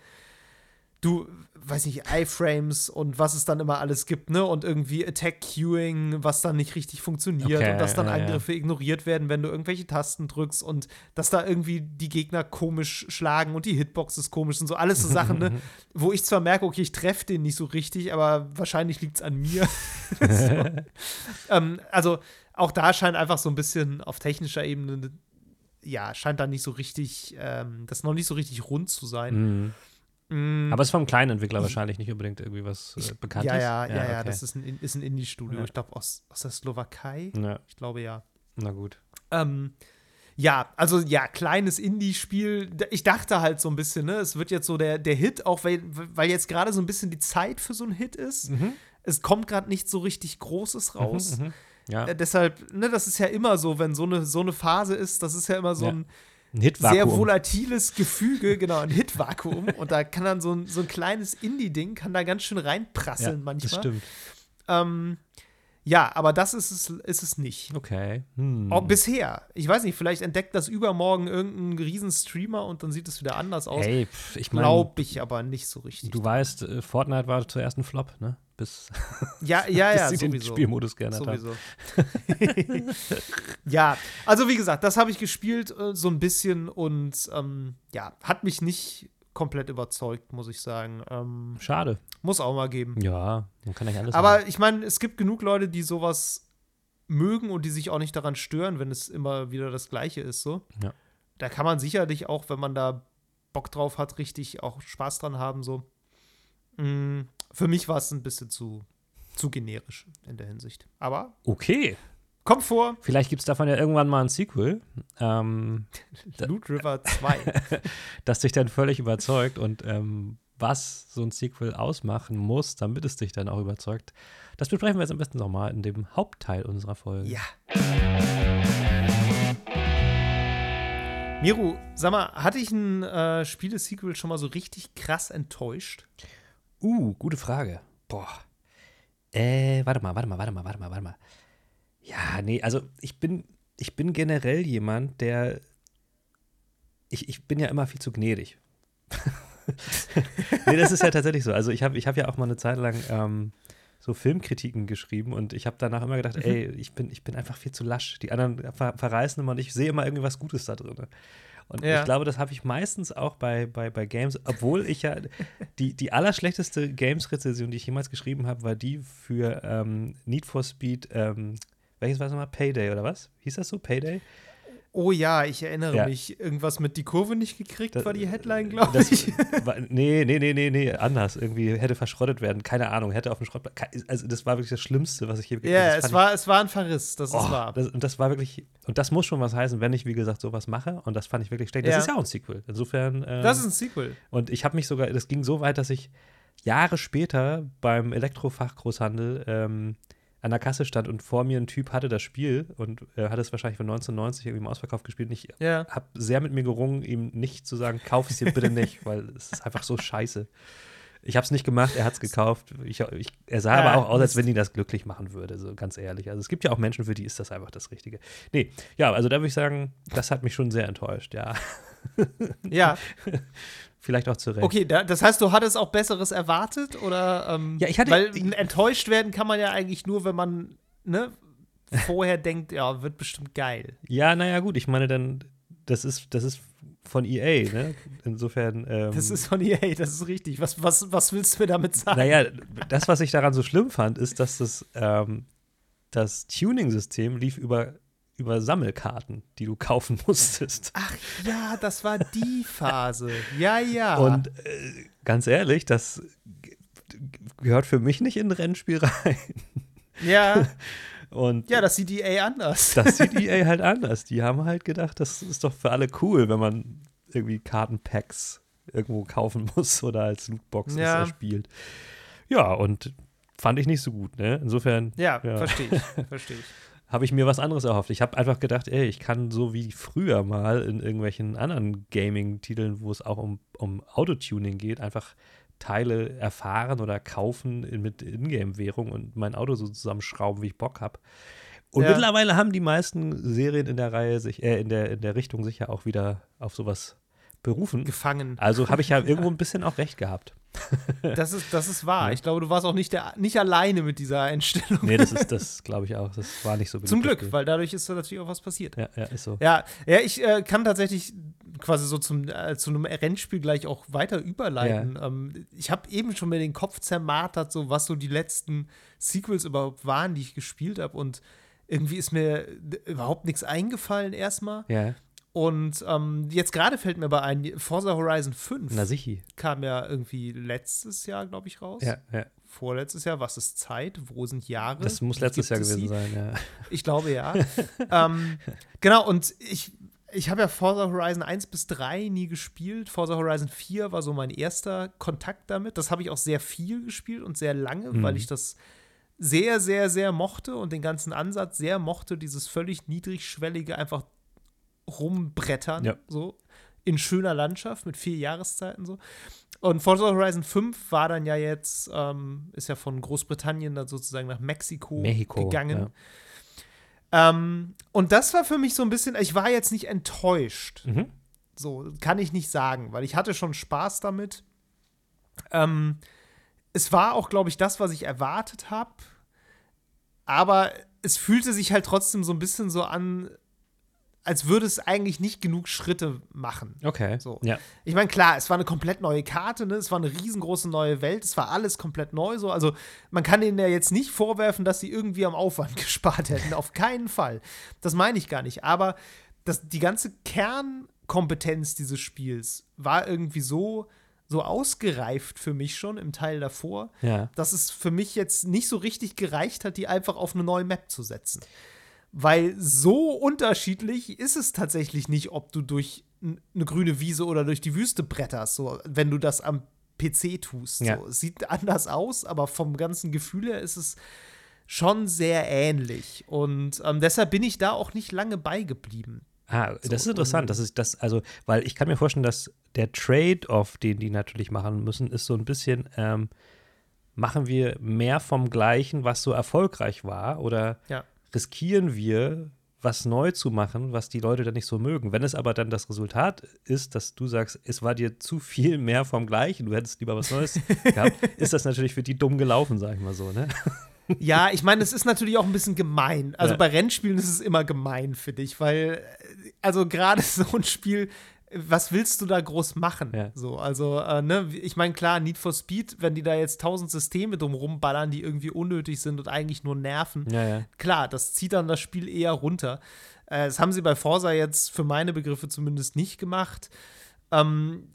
du, weiß nicht, iFrames und was es dann immer alles gibt, ne? Und irgendwie Attack-Queuing, was dann nicht richtig funktioniert okay, und dass dann ja, Angriffe ja. ignoriert werden, wenn du irgendwelche Tasten drückst und dass da irgendwie die Gegner komisch schlagen und die Hitboxes komisch sind. So alles so Sachen, ne? Wo ich zwar merke, okay, ich treffe den nicht so richtig, aber wahrscheinlich liegt es an mir. so. ähm, also auch da scheint einfach so ein bisschen auf technischer Ebene, ja, scheint da nicht so richtig, ähm, das noch nicht so richtig rund zu sein. Mhm. Mm. Aber es ist vom kleinen Entwickler wahrscheinlich nicht unbedingt irgendwie was äh, Bekanntes. Ja, ja, ja, ja, okay. das ist ein, ist ein Indie-Studio. Ja. Ich glaube, aus, aus der Slowakei. Ja. Ich glaube, ja. Na gut. Ähm, ja, also ja, kleines Indie-Spiel. Ich dachte halt so ein bisschen, ne, es wird jetzt so der, der Hit, auch weil, weil jetzt gerade so ein bisschen die Zeit für so einen Hit ist. Mhm. Es kommt gerade nicht so richtig Großes mhm, raus. Mhm, ja. Äh, deshalb, ne, das ist ja immer so, wenn so eine, so eine Phase ist, das ist ja immer so ja. ein ein Hitvakuum. Sehr volatiles Gefüge, genau, ein Hitvakuum. und da kann dann so ein, so ein kleines Indie-Ding, kann da ganz schön reinprasseln ja, manchmal. Das stimmt. Ähm, ja, aber das ist es, ist es nicht. Okay. Hm. Auch bisher. Ich weiß nicht, vielleicht entdeckt das übermorgen irgendein Riesenstreamer und dann sieht es wieder anders aus. Hey, ich meine. Glaube ich aber nicht so richtig. Du weißt, äh, Fortnite war zuerst ein Flop, ne? Bis, ja, ja, ja, bis sie den Spielmodus geändert sowieso. ja, also wie gesagt, das habe ich gespielt äh, so ein bisschen und ähm, ja, hat mich nicht komplett überzeugt, muss ich sagen. Ähm, Schade. Muss auch mal geben. Ja, man kann nicht alles Aber machen. ich meine, es gibt genug Leute, die sowas mögen und die sich auch nicht daran stören, wenn es immer wieder das Gleiche ist, so. Ja. Da kann man sicherlich auch, wenn man da Bock drauf hat, richtig auch Spaß dran haben, so. Mm, für mich war es ein bisschen zu, zu generisch in der Hinsicht. Aber. Okay. Kommt vor. Vielleicht gibt es davon ja irgendwann mal ein Sequel. Ähm, Loot River 2. das dich dann völlig überzeugt und ähm, was so ein Sequel ausmachen muss, damit es dich dann auch überzeugt. Das besprechen wir jetzt am besten nochmal in dem Hauptteil unserer Folge. Ja. Miru, sag mal, hatte ich ein äh, Spiele-Sequel schon mal so richtig krass enttäuscht? Uh, gute Frage. Boah. Äh, warte mal, warte mal, warte mal, warte mal, warte mal. Ja, nee, also ich bin, ich bin generell jemand, der. Ich, ich bin ja immer viel zu gnädig. nee, das ist ja tatsächlich so. Also ich habe ich hab ja auch mal eine Zeit lang ähm, so Filmkritiken geschrieben und ich habe danach immer gedacht, mhm. ey, ich bin, ich bin einfach viel zu lasch. Die anderen ver verreißen immer und ich sehe immer irgendwas Gutes da drin. Und ja. ich glaube, das habe ich meistens auch bei, bei, bei Games, obwohl ich ja die, die allerschlechteste Games-Rezension, die ich jemals geschrieben habe, war die für ähm, Need for Speed ähm, welches war es nochmal? Payday oder was? Hieß das so? Payday? Oh ja, ich erinnere ja. mich. Irgendwas mit die Kurve nicht gekriegt, das, war die Headline, glaube ich. War, nee, nee, nee, nee, nee, anders. Irgendwie hätte verschrottet werden. Keine Ahnung, hätte auf dem Schrottplatz. Also, das war wirklich das Schlimmste, was ich hier Ja, yeah, es war, es war ein Verriss, das oh, ist wahr. Das, und das war wirklich, und das muss schon was heißen, wenn ich, wie gesagt, sowas mache. Und das fand ich wirklich schlecht. Das ja. ist ja auch ein Sequel. Insofern. Ähm, das ist ein Sequel. Und ich habe mich sogar, das ging so weit, dass ich Jahre später beim Elektrofachgroßhandel ähm, an der Kasse stand und vor mir ein Typ hatte das Spiel und äh, hat es wahrscheinlich von 1990 irgendwie im Ausverkauf gespielt. Und ich Ja. habe sehr mit mir gerungen, ihm nicht zu sagen, kauf es dir bitte nicht, weil es ist einfach so scheiße. Ich habe es nicht gemacht, er hat es gekauft. Ich, ich, er sah Ja, aber auch aus, als wenn ihn das glücklich machen würde, so ganz ehrlich. Also es gibt ja auch Menschen, für die ist das einfach das Richtige. Nee, ja, also da würde ich sagen, das hat mich schon sehr enttäuscht, ja. Ja, Vielleicht auch zu Recht. okay, da, das heißt, du hattest auch Besseres erwartet oder? Ähm, Ja, ich hatte- Weil enttäuscht werden kann man ja eigentlich nur, wenn man ne, vorher denkt, ja, wird bestimmt geil. Ja, naja, gut, ich meine dann, das ist, das ist von EA, ne? Insofern. Ähm, Das ist von EA, das ist richtig. Was, was, was willst du mir damit sagen? Naja, das, was ich daran so schlimm fand, ist, dass das, ähm, das Tuning-System lief über, über Sammelkarten, die du kaufen musstest. Ach ja, das war die Phase. Ja, ja. Und äh, ganz ehrlich, das gehört für mich nicht in ein Rennspiel rein. ja, Und ja, das sieht EA anders. das sieht EA halt anders. Die haben halt gedacht, das ist doch für alle cool, wenn man irgendwie Kartenpacks irgendwo kaufen muss oder als Lootbox Ja. erspielt. Ja, und fand ich nicht so gut, ne? Insofern Ja, Ja. verstehe ich. Verstehe ich. Habe ich mir was anderes erhofft. Ich habe einfach gedacht, ey, ich kann so wie früher mal in irgendwelchen anderen Gaming-Titeln, wo es auch um, um Autotuning geht, einfach Teile erfahren oder kaufen in, mit Ingame-Währung und mein Auto so zusammenschrauben, wie ich Bock habe. Und Ja. mittlerweile haben die meisten Serien in der Reihe sich, äh, in der, in der Richtung sich ja auch wieder auf sowas berufen. Gefangen. Also habe ich ja irgendwo ein bisschen auch recht gehabt. Das ist, das ist wahr. Ja. Ich glaube, du warst auch nicht, der, nicht alleine mit dieser Einstellung. Nee, das ist das, glaube ich auch. Das war nicht so Zum Glück, weil dadurch ist da natürlich auch was passiert. Ja, ja, ist so. Ja, ja ich äh, kann tatsächlich quasi so zum, äh, zu einem Rennspiel gleich auch weiter überleiten. Ähm, ich habe eben schon mir den Kopf zermartert, so was so die letzten Sequels überhaupt waren, die ich gespielt habe. Und irgendwie ist mir überhaupt nichts eingefallen erstmal. Ja, Und ähm, jetzt gerade fällt mir aber ein, Forza Horizon 5 na kam ja irgendwie letztes Jahr, glaube ich, raus. Ja, ja. Vorletztes Jahr, was ist Zeit? Wo sind Jahre? Das muss letztes Jahr es gewesen sie? sein, ja. Ich glaube ja. ähm, genau, und ich, ich habe ja Forza Horizon 1 bis 3 nie gespielt. Forza Horizon 4 war so mein erster Kontakt damit. Das habe ich auch sehr viel gespielt und sehr lange, Mhm. weil ich das sehr, sehr, sehr mochte und den ganzen Ansatz sehr mochte, dieses völlig niedrigschwellige einfach rumbrettern, Ja. so in schöner Landschaft mit vier Jahreszeiten so. Und Forza Horizon 5 war dann ja jetzt, ähm, ist ja von Großbritannien dann sozusagen nach Mexiko, Mexiko, gegangen. Ähm, und das war für mich so ein bisschen, ich war jetzt nicht enttäuscht. Mhm. So, kann ich nicht sagen, weil ich hatte schon Spaß damit. Ähm, es war auch, glaube ich, das, was ich erwartet habe. Aber es fühlte sich halt trotzdem so ein bisschen so an, als würde es eigentlich nicht genug Schritte machen. Okay. So. Ja. Ich meine, klar, es war eine komplett neue Karte, ne? es war eine riesengroße neue Welt, es war alles komplett neu so. Also man kann denen ja jetzt nicht vorwerfen, dass sie irgendwie am Aufwand gespart hätten. Auf keinen Fall. Das meine ich gar nicht. Aber das, die ganze Kernkompetenz dieses Spiels war irgendwie so, so ausgereift für mich schon im Teil davor, Ja. dass es für mich jetzt nicht so richtig gereicht hat, die einfach auf eine neue Map zu setzen. Weil so unterschiedlich ist es tatsächlich nicht, ob du durch eine grüne Wiese oder durch die Wüste bretterst, so, wenn du das am PC tust. Ja. So. Es sieht anders aus, aber vom ganzen Gefühl her ist es schon sehr ähnlich. Und ähm, deshalb bin ich da auch nicht lange beigeblieben. Ah, das ist So, interessant. Das ist das, also, weil ich kann mir vorstellen, dass der Trade-off, den die natürlich machen müssen, ist so ein bisschen, ähm, machen wir mehr vom Gleichen, was so erfolgreich war, oder Ja. Riskieren wir, was neu zu machen, was die Leute dann nicht so mögen. Wenn es aber dann das Resultat ist, dass du sagst, es war dir zu viel mehr vom Gleichen, du hättest lieber was Neues gehabt, ist das natürlich für die dumm gelaufen, sag ich mal so, ne? Ja, ich meine, es ist natürlich auch ein bisschen gemein. Also Ja. bei Rennspielen ist es immer gemein für dich, weil, äh, also gerade so ein Spiel, was willst du da groß machen? Ja. So, also, äh, ne, ich meine, klar, Need for Speed, wenn die da jetzt tausend Systeme drumrum ballern, die irgendwie unnötig sind und eigentlich nur nerven, Ja, ja. klar, das zieht dann das Spiel eher runter. Äh, das haben sie bei Forsa jetzt für meine Begriffe zumindest nicht gemacht. Ähm,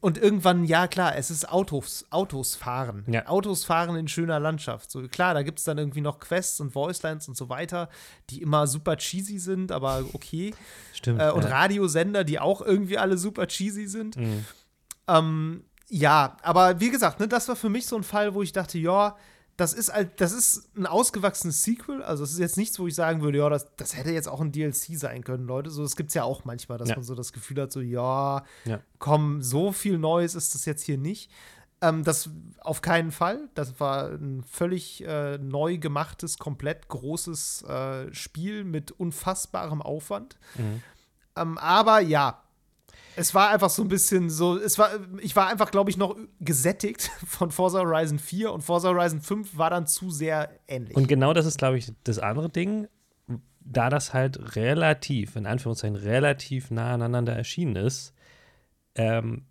und irgendwann, ja klar, es ist Autos, Autos fahren. Ja. Autos fahren in schöner Landschaft. So klar, da gibt es dann irgendwie noch Quests und Voicelines und so weiter, die immer super cheesy sind, aber okay. Stimmt. Äh, und ja. Radiosender, die auch irgendwie alle super cheesy sind. Mhm. Ähm, ja, aber wie gesagt, ne, das war für mich so ein Fall, wo ich dachte, ja, das ist halt, das ist ein ausgewachsenes Sequel. Also es ist jetzt nichts, wo ich sagen würde, ja, das, das hätte jetzt auch ein DLC sein können, Leute. So, das gibt es ja auch manchmal, dass Ja. man so das Gefühl hat, so, ja, Ja. komm, so viel Neues ist das jetzt hier nicht. Ähm, das auf keinen Fall. Das war ein völlig äh, neu gemachtes, komplett großes äh, Spiel mit unfassbarem Aufwand. Mhm. Ähm, aber ja, es war einfach so ein bisschen so, es war, ich war einfach, glaube ich, noch gesättigt von Forza Horizon 4 und Forza Horizon 5 war dann zu sehr ähnlich. Und genau das ist, glaube ich, das andere Ding, da das halt relativ, in Anführungszeichen, relativ nah aneinander erschienen ist, ähm,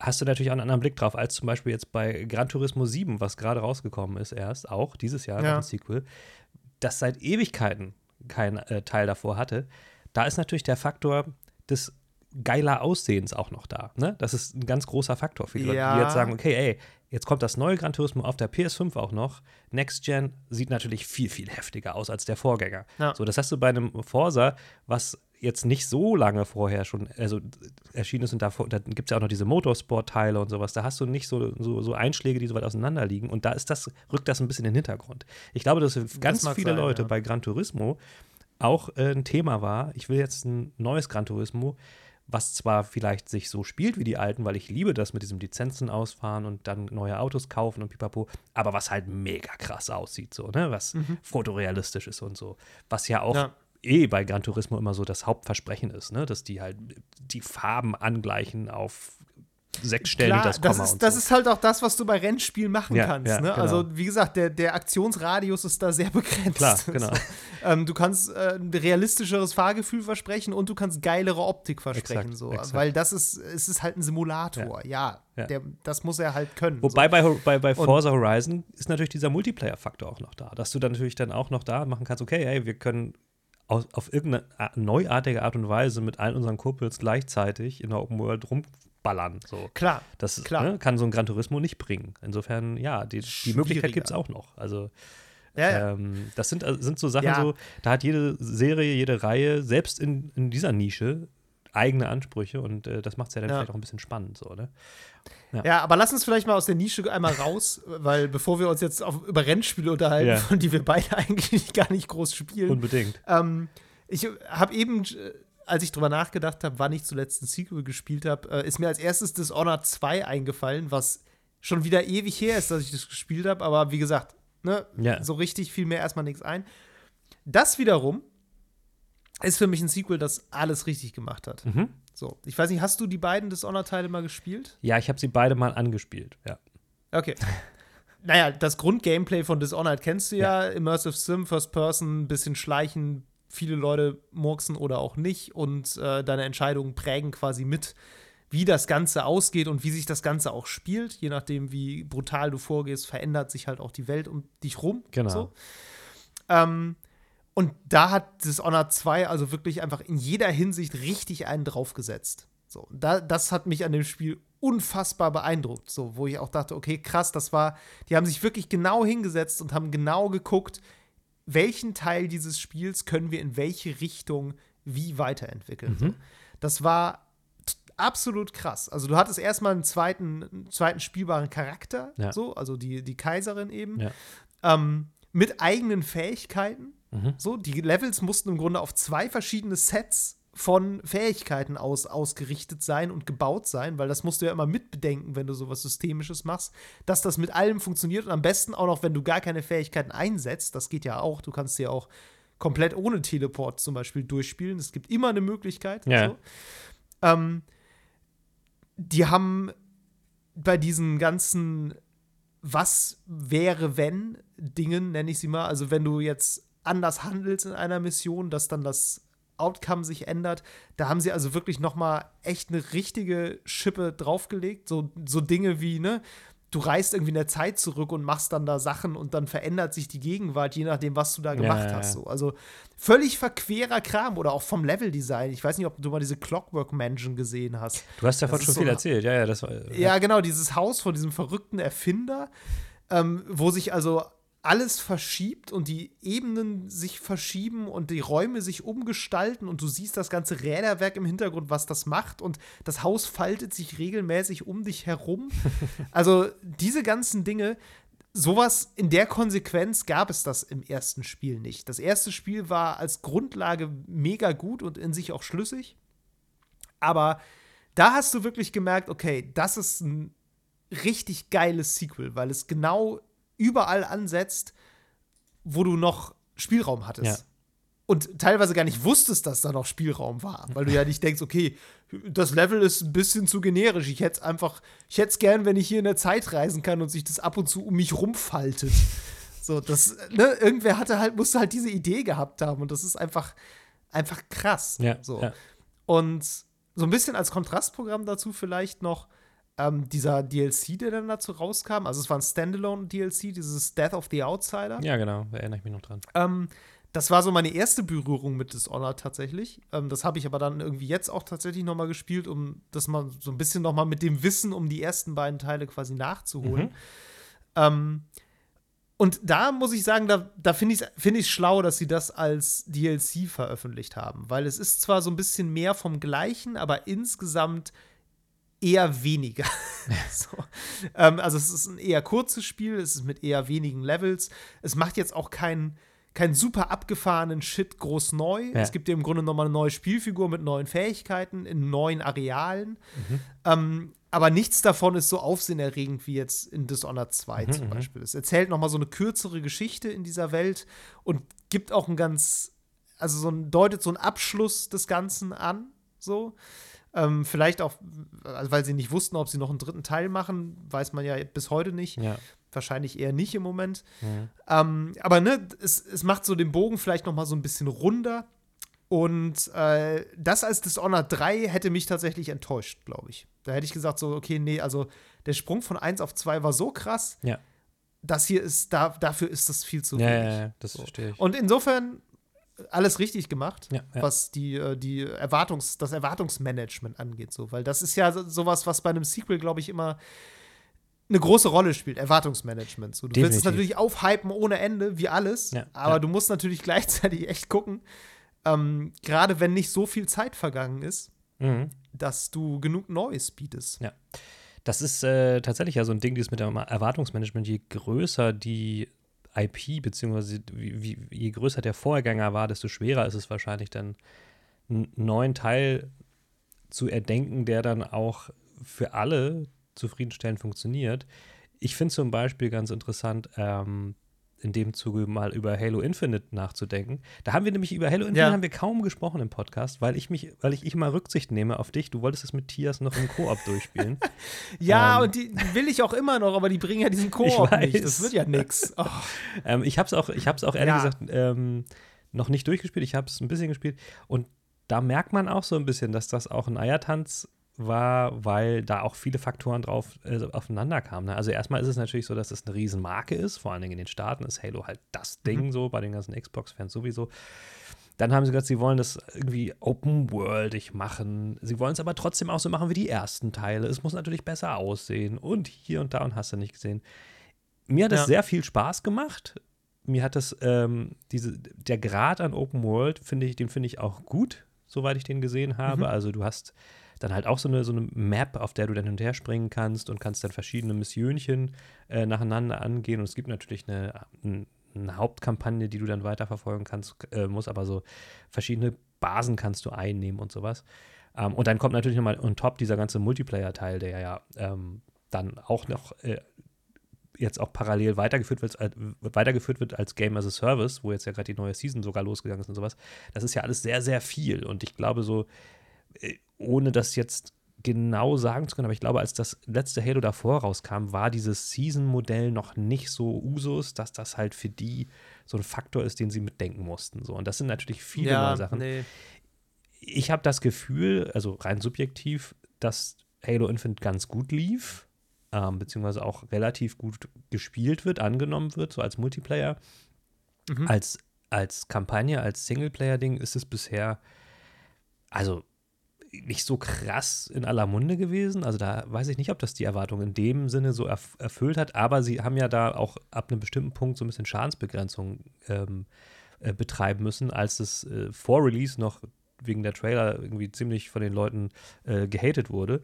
hast du natürlich auch einen anderen Blick drauf, als zum Beispiel jetzt bei Gran Turismo 7, was gerade rausgekommen ist, erst, auch dieses Jahr, Ja. ein Sequel, das seit Ewigkeiten kein äh, Teil davor hatte. Da ist natürlich der Faktor des geiler Aussehens auch noch da. Ne? Das ist ein ganz großer Faktor für die Leute, Ja. die jetzt sagen, okay, ey, jetzt kommt das neue Gran Turismo auf der PS5 auch noch. Next Gen sieht natürlich viel, viel heftiger aus als der Vorgänger. Ja. So, das hast du bei einem Forsa, was jetzt nicht so lange vorher schon also, erschienen ist und davor, da gibt es ja auch noch diese Motorsport-Teile und sowas. Da hast du nicht so, so, so Einschläge, die so weit auseinander liegen. Und da ist das, rückt das ein bisschen in den Hintergrund. Ich glaube, dass für ganz viele sein, Leute ja. bei Gran Turismo auch äh, ein Thema war. Ich will jetzt ein neues Gran Turismo, was zwar vielleicht sich so spielt wie die alten, weil ich liebe das mit diesem Lizenzen ausfahren und dann neue Autos kaufen und pipapo, aber was halt mega krass aussieht, so, ne? Was fotorealistisch ist und so. Was ja auch Mhm. Ja. eh bei Gran Turismo immer so das Hauptversprechen ist, ne? Dass die halt die Farben angleichen auf sechs Stellen Klar, das das, Komma ist, und das so. ist halt auch das, was du bei Rennspielen machen Ja, kannst. ja, ne? genau. Also, wie gesagt, der, der Aktionsradius ist da sehr begrenzt. Klar, genau. ähm, du kannst äh, ein realistischeres Fahrgefühl versprechen und du kannst geilere Optik versprechen. Exakt, so. exakt. Weil das ist, es ist halt ein Simulator. Ja, Ja. Der, das muss er halt können. Wobei bei, Hor- bei, bei Und- Forza Horizon ist natürlich dieser Multiplayer-Faktor auch noch da, dass du dann natürlich dann auch noch da machen kannst, okay, hey, wir können auf irgendeine neuartige Art und Weise mit allen unseren Kumpels gleichzeitig in der Open World rumballern. So. so. Klar. Das Klar. Ne, kann so ein Gran Turismo nicht bringen. Insofern, ja, die, die Möglichkeit gibt es auch noch. Also, Ja, ja. ähm, das sind, äh, sind so Sachen, Ja. so, da hat jede Serie, jede Reihe, selbst in, in dieser Nische, eigene Ansprüche und äh, das macht es ja dann Ja. vielleicht auch ein bisschen spannend, so, ne? Ja, aber lass uns vielleicht mal aus der Nische einmal raus, weil bevor wir uns jetzt auf, über Rennspiele unterhalten, Ja. von die wir beide eigentlich gar nicht groß spielen. Unbedingt. Ähm, ich habe eben, äh, als ich drüber nachgedacht habe, wann ich zuletzt ein Sequel gespielt habe, äh, ist mir als erstes Dishonored 2 eingefallen, was schon wieder ewig her ist, dass ich das gespielt habe, aber wie gesagt, ne, Ja. so richtig fiel mir erstmal nichts ein. Das wiederum ist für mich ein Sequel, das alles richtig gemacht hat. Mhm. So, ich weiß nicht, hast du die beiden Dishonored-Teile mal gespielt? Ja, ich habe sie beide mal angespielt, ja. Okay. naja, das Grundgameplay von Dishonored kennst du ja. Immersive Sim, First Person, bisschen schleichen, viele Leute murksen oder auch nicht und äh, deine Entscheidungen prägen quasi mit, wie das Ganze ausgeht und wie sich das Ganze auch spielt. Je nachdem, wie brutal du vorgehst, verändert sich halt auch die Welt um dich rum. Genau. So. Ähm, und da hat Dishonored 2 also wirklich einfach in jeder Hinsicht richtig einen draufgesetzt. So, da, das hat mich an dem Spiel unfassbar beeindruckt, so, wo ich auch dachte, okay, krass, das war, die haben sich wirklich genau hingesetzt und haben genau geguckt, welchen Teil dieses Spiels können wir in welche Richtung wie weiterentwickeln. So. Das war absolut krass. Also du hattest erstmal einen zweiten, einen zweiten spielbaren Charakter, Ja. so, also die, die Kaiserin eben, Ja. ähm, mit eigenen Fähigkeiten. Mhm. So, die Levels mussten im Grunde auf zwei verschiedene Sets von Fähigkeiten aus, ausgerichtet sein und gebaut sein, weil das musst du ja immer mitbedenken, wenn du sowas Systemisches machst, dass das mit allem funktioniert und am besten auch noch, wenn du gar keine Fähigkeiten einsetzt, das geht ja auch, du kannst ja auch komplett ohne Teleport zum Beispiel durchspielen, es gibt immer eine Möglichkeit. Ja. So. Ähm, die haben bei diesen ganzen was wäre wenn Dingen, nenne ich sie mal, also wenn du jetzt anders handelst in einer Mission, dass dann das Outcome sich ändert, da haben sie also wirklich noch mal echt eine richtige Schippe draufgelegt, so, so Dinge wie, ne, du reist irgendwie in der Zeit zurück und machst dann da Sachen und dann verändert sich die Gegenwart, je nachdem, was du da gemacht ja, hast. ja. So. Also völlig verquerer Kram oder auch vom Leveldesign. Ich weiß nicht, ob du mal diese Clockwork Mansion gesehen hast. Du hast davon Das schon so viel erzählt, ja, ja, das war. Ja, genau, dieses Haus von diesem verrückten Erfinder, ähm, wo sich also alles verschiebt und die Ebenen sich verschieben und die Räume sich umgestalten und du siehst das ganze Räderwerk im Hintergrund, was das macht und das Haus faltet sich regelmäßig um dich herum. also diese ganzen Dinge sowas in der Konsequenz gab es das im ersten Spiel nicht. Das erste Spiel war als Grundlage mega gut und in sich auch schlüssig. Aber da hast du wirklich gemerkt, okay, das ist ein richtig geiles Sequel, weil es genau überall ansetzt, wo du noch Spielraum hattest. Ja. Und teilweise gar nicht wusstest, dass da noch Spielraum war, weil du ja nicht denkst, okay, das Level ist ein bisschen zu generisch. Ich hätte es einfach, ich hätte es gern, wenn ich hier in der Zeit reisen kann und sich das ab und zu um mich rumfaltet. So, das, ne, irgendwer hatte halt, musste halt diese Idee gehabt haben und das ist einfach, einfach krass. Ja, so. Ja. Und so ein bisschen als Kontrastprogramm dazu vielleicht noch ähm, dieser DLC, der dann dazu rauskam. Also es war ein Standalone-DLC, dieses Death of the Outsider. Ja, genau, da erinnere ich mich noch dran. Ähm, das war so meine erste Berührung mit Dishonored tatsächlich. Ähm, das habe ich aber dann irgendwie jetzt auch tatsächlich noch mal gespielt, um das mal so ein bisschen noch mal mit dem Wissen um die ersten beiden Teile quasi nachzuholen. Mhm. Ähm, und da muss ich sagen, da, da finde ich es find schlau, dass sie das als DLC veröffentlicht haben. Weil es ist zwar so ein bisschen mehr vom Gleichen, aber insgesamt eher weniger. so. ähm, also es ist ein eher kurzes Spiel, es ist mit eher wenigen Levels. Es macht jetzt auch keinen keinen super abgefahrenen Shit groß neu. Ja. Es gibt dir im Grunde nochmal eine neue Spielfigur mit neuen Fähigkeiten in neuen Arealen. Mhm. Ähm, aber nichts davon ist so aufsehenerregend wie jetzt in Dishonored 2 mhm, zum mhm. Beispiel. Es erzählt noch mal so eine kürzere Geschichte in dieser Welt und gibt auch ein ganz, also so ein, deutet so einen Abschluss des Ganzen an, so. Ähm, vielleicht auch, also weil sie nicht wussten, ob sie noch einen dritten Teil machen, weiß man ja bis heute nicht. Ja. Wahrscheinlich eher nicht im Moment. Mhm. Ähm, aber ne, es, es macht so den Bogen vielleicht noch mal so ein bisschen runder und äh, das als Dishonored 3 hätte mich tatsächlich enttäuscht, glaube ich. Da hätte ich gesagt, so, okay, nee, also der Sprung von 1 auf 2 war so krass. Ja. Das hier ist, da, dafür ist das viel zu ja, wenig. Ja, ja, das so. verstehe ich. Und insofern alles richtig gemacht, ja, ja. was die, äh, die Erwartungs-, das Erwartungsmanagement angeht, so. Weil das ist ja sowas, was bei einem Sequel, glaube ich, immer eine große Rolle spielt, Erwartungsmanagement. So, du Definitiv. willst es natürlich aufhypen ohne Ende, wie alles, ja, aber du musst natürlich gleichzeitig echt gucken, ähm, gerade wenn nicht so viel Zeit vergangen ist, mhm. dass du genug Neues bietest. Ja. Das ist äh, tatsächlich ja so ein Ding, dieses mit dem Erwartungsmanagement, je größer die IP, beziehungsweise wie, wie, je größer der Vorgänger war, desto schwerer ist es wahrscheinlich dann, einen neuen Teil zu erdenken, der dann auch für alle zufriedenstellend funktioniert. Ich finde zum Beispiel ganz interessant, ähm, in dem Zuge mal über Halo Infinite nachzudenken. Da haben wir nämlich über Halo Infinite ja. haben wir kaum gesprochen im Podcast, weil ich mich, weil ich, mal Rücksicht nehme auf dich. Du wolltest es mit Tias noch im Koop durchspielen. ja, ähm, und die will ich auch immer noch, aber die bringen ja diesen Koop nicht. Das wird ja nix. Oh. ähm, ich habe es auch, ich habe auch ehrlich ja. gesagt ähm, noch nicht durchgespielt. Ich habe es ein bisschen gespielt und da merkt man auch so ein bisschen, dass das auch ein Eiertanz war, weil da auch viele Faktoren drauf äh, aufeinander kamen. Ne? Also erstmal ist es natürlich so, dass es eine Riesenmarke ist, vor allen Dingen in den Staaten ist Halo halt das Ding mhm. so, bei den ganzen Xbox-Fans sowieso. Dann haben sie gesagt, sie wollen das irgendwie open-worldig machen. Sie wollen es aber trotzdem auch so machen wie die ersten Teile. Es muss natürlich besser aussehen und hier und da und hast du nicht gesehen. Mir hat es ja. sehr viel Spaß gemacht. Mir hat es, ähm, diese, der Grad an Open World, finde ich, den finde ich auch gut, soweit ich den gesehen habe. Mhm. Also du hast dann halt auch so eine, so eine Map, auf der du dann hinterher springen kannst und kannst dann verschiedene Missionchen äh, nacheinander angehen. Und es gibt natürlich eine, eine, Hauptkampagne, die du dann weiterverfolgen kannst, äh, muss aber so verschiedene Basen kannst du einnehmen und sowas. Ähm, und dann kommt natürlich nochmal on top dieser ganze Multiplayer-Teil, der ja ähm, dann auch noch äh, jetzt auch parallel weitergeführt wird, äh, weitergeführt wird als Game as a Service, wo jetzt ja gerade die neue Season sogar losgegangen ist und sowas. Das ist ja alles sehr, sehr viel. Und ich glaube, so äh, ohne das jetzt genau sagen zu können, aber ich glaube, als das letzte Halo davor rauskam, war dieses Season-Modell noch nicht so Usus, dass das halt für die so ein Faktor ist, den sie mitdenken mussten. So. Und das sind natürlich viele ja, neue Sachen. Nee. Ich habe das Gefühl, also rein subjektiv, dass Halo Infinite ganz gut lief, ähm, beziehungsweise auch relativ gut gespielt wird, angenommen wird, so als Multiplayer. Mhm. Als, als Kampagne, als Singleplayer-Ding ist es bisher, also nicht so krass in aller Munde gewesen. Also da weiß ich nicht, ob das die Erwartung in dem Sinne so erf erfüllt hat, aber sie haben ja da auch ab einem bestimmten Punkt so ein bisschen Schadensbegrenzung ähm, äh, betreiben müssen, als es äh, vor Release noch wegen der Trailer irgendwie ziemlich von den Leuten äh, gehatet wurde.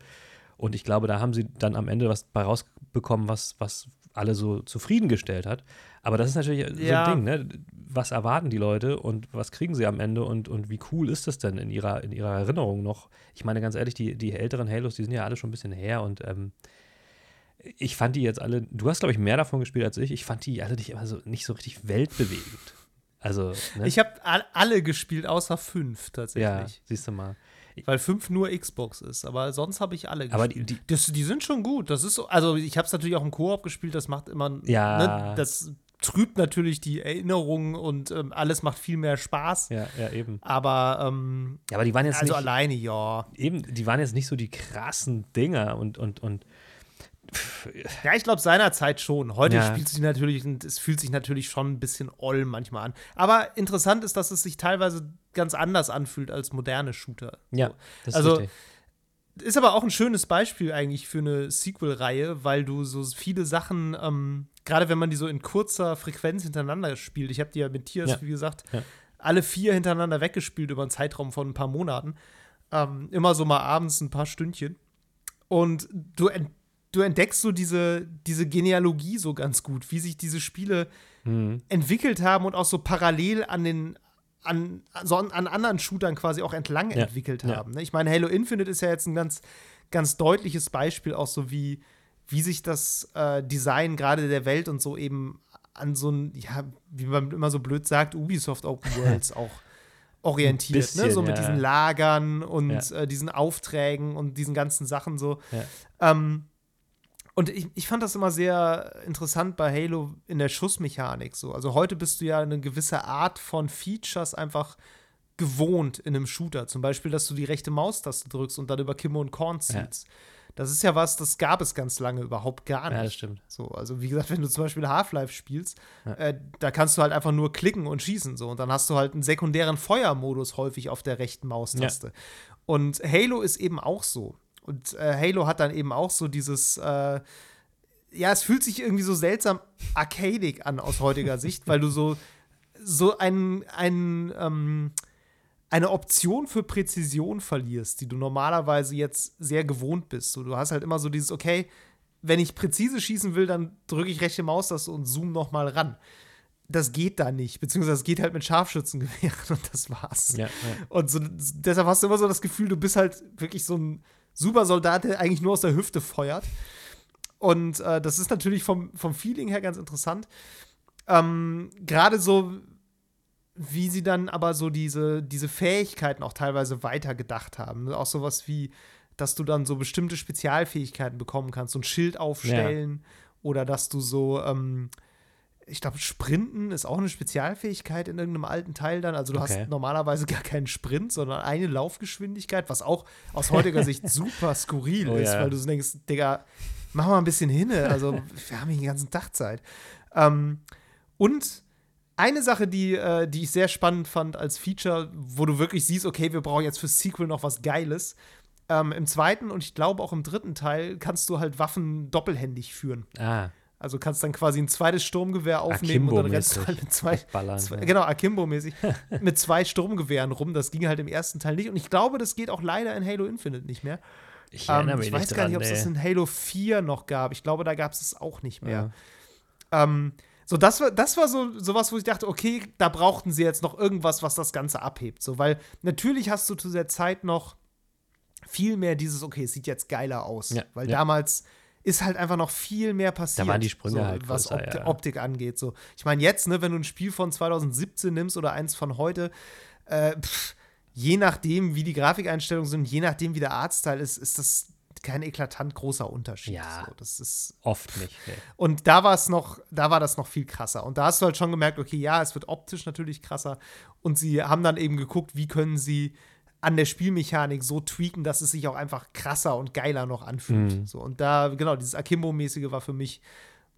Und ich glaube, da haben sie dann am Ende was bei rausbekommen, was, was alle so zufriedengestellt hat. Aber das ist natürlich so Ja. ein Ding, ne? Was erwarten die Leute und was kriegen sie am Ende und, und wie cool ist das denn in ihrer, in ihrer Erinnerung noch? Ich meine, ganz ehrlich, die, die älteren Halos, die sind ja alle schon ein bisschen her und ähm, ich fand die jetzt alle, du hast, glaube ich, mehr davon gespielt als ich. Ich fand die alle nicht immer so, nicht so richtig weltbewegend. Also, ne? Ich habe alle gespielt, außer fünf tatsächlich. ja, siehst du mal. Weil fünf nur Xbox ist, aber sonst habe ich alle gespielt. Aber die, die, Das, die sind schon gut. Das ist so, also ich habe es natürlich auch im Koop gespielt, das macht immer, Ja. ne, das trübt natürlich die Erinnerungen und ähm, alles macht viel mehr Spaß. ja, ja, eben. Aber ähm, Ja, aber die waren jetzt also nicht, alleine, ja. eben, die waren jetzt nicht so die krassen Dinger und, und, und Ja, ich glaube seinerzeit schon. Heute Ja. spielt sich natürlich, und es fühlt sich natürlich schon ein bisschen oll manchmal an. Aber interessant ist, dass es sich teilweise ganz anders anfühlt als moderne Shooter. ja, das ist Also, richtig. Ist aber auch ein schönes Beispiel eigentlich für eine Sequel-Reihe, weil du so viele Sachen, ähm, gerade wenn man die so in kurzer Frequenz hintereinander spielt, ich habe die ja mit Tiers, Ja. wie gesagt, Ja. alle vier hintereinander weggespielt über einen Zeitraum von ein paar Monaten. Ähm, immer so mal abends ein paar Stündchen. Und du, ent du entdeckst so diese, diese Genealogie so ganz gut, wie sich diese Spiele Mhm. entwickelt haben und auch so parallel an den an, an, an anderen Shootern quasi auch entlang Ja, entwickelt haben. ne? Ich meine, Halo Infinite ist ja jetzt ein ganz, ganz deutliches Beispiel, auch so wie, wie sich das äh, Design gerade der Welt und so eben an so ein, ja, wie man immer so blöd sagt, Ubisoft Open Worlds auch orientiert. bisschen, ne? So mit ja. diesen Lagern und äh, diesen Aufträgen und diesen ganzen Sachen so. Ja. Ähm, und ich, ich fand das immer sehr interessant bei Halo in der Schussmechanik so. Also heute bist du ja eine gewisse Art von Features einfach gewohnt in einem Shooter. Zum Beispiel, dass du die rechte Maustaste drückst und dann über Kimme und Korn ziehst. Das ist ja was, das gab es ganz lange überhaupt gar nicht. Ja, das stimmt. So, also wie gesagt, wenn du zum Beispiel Half-Life spielst, Ja. äh, da kannst du halt einfach nur klicken und schießen so und dann hast du halt einen sekundären Feuermodus häufig auf der rechten Maustaste. Und Halo ist eben auch so. Und äh, Halo hat dann eben auch so dieses, äh, ja, es fühlt sich irgendwie so seltsam arcadic an aus heutiger Sicht, weil du so, so ein, ein, ähm, eine Option für Präzision verlierst, die du normalerweise jetzt sehr gewohnt bist. So, du hast halt immer so dieses, okay, wenn ich präzise schießen will, dann drücke ich rechte Maustaste und zoom noch mal ran. Das geht da nicht, beziehungsweise es geht halt mit Scharfschützengewehren und das war's. Ja, ja. Und so, deshalb hast du immer so das Gefühl, du bist halt wirklich so ein Supersoldat, der eigentlich nur aus der Hüfte feuert. Und äh, das ist natürlich vom, vom Feeling her ganz interessant. Ähm, Gerade so, wie sie dann aber so diese, diese Fähigkeiten auch teilweise weitergedacht haben. ne? Auch sowas wie, dass du dann so bestimmte Spezialfähigkeiten bekommen kannst, so ein Schild aufstellen oder dass du so, ähm, ich glaube, Sprinten ist auch eine Spezialfähigkeit in irgendeinem alten Teil dann. Also du Okay. hast normalerweise gar keinen Sprint, sondern eine Laufgeschwindigkeit, was auch aus heutiger Sicht super skurril Oh ist, ja. weil du denkst, Digga, mach mal ein bisschen hin. Also wir haben hier den ganzen Tag Zeit. Ähm, und eine Sache, die, äh, die ich sehr spannend fand als Feature, wo du wirklich siehst, okay, wir brauchen jetzt fürs Sequel noch was Geiles. Ähm, Im zweiten und ich glaube auch im dritten Teil kannst du halt Waffen doppelhändig führen. Ah, Also kannst dann quasi ein zweites Sturmgewehr aufnehmen und dann rennst du halt mit zwei, Ballern, zwei ja. genau, Akimbo-mäßig, mit zwei Sturmgewehren rum. Das ging halt im ersten Teil nicht. Und ich glaube, das geht auch leider in Halo Infinite nicht mehr. ich Ähm, ich weiß nicht gar dran, nicht, ob es das in Halo 4 noch gab. Ich glaube, da gab es es auch nicht mehr. Ja. Ähm, so, das war, das war so sowas, wo ich dachte, okay, da brauchten sie jetzt noch irgendwas, was das Ganze abhebt. So, weil natürlich hast du zu der Zeit noch viel mehr dieses, okay, es sieht jetzt geiler aus. Ja, weil damals ist halt einfach noch viel mehr passiert. waren die Sprünge so, halt was größer, Opt ja. Optik angeht. So. Ich meine, jetzt, ne, wenn du ein Spiel von 2017 nimmst oder eins von heute, äh, pff, je nachdem, wie die Grafikeinstellungen sind, je nachdem, wie der Artstyle ist, ist das kein eklatant großer Unterschied. Ja. So, das ist Oft nicht. Nee. und da war es noch, da war das noch viel krasser. Und da hast du halt schon gemerkt, okay, ja, es wird optisch natürlich krasser. Und sie haben dann eben geguckt, wie können sie an der Spielmechanik so tweaken, dass es sich auch einfach krasser und geiler noch anfühlt. Mhm. So, und da, genau, dieses Akimbo-mäßige war für mich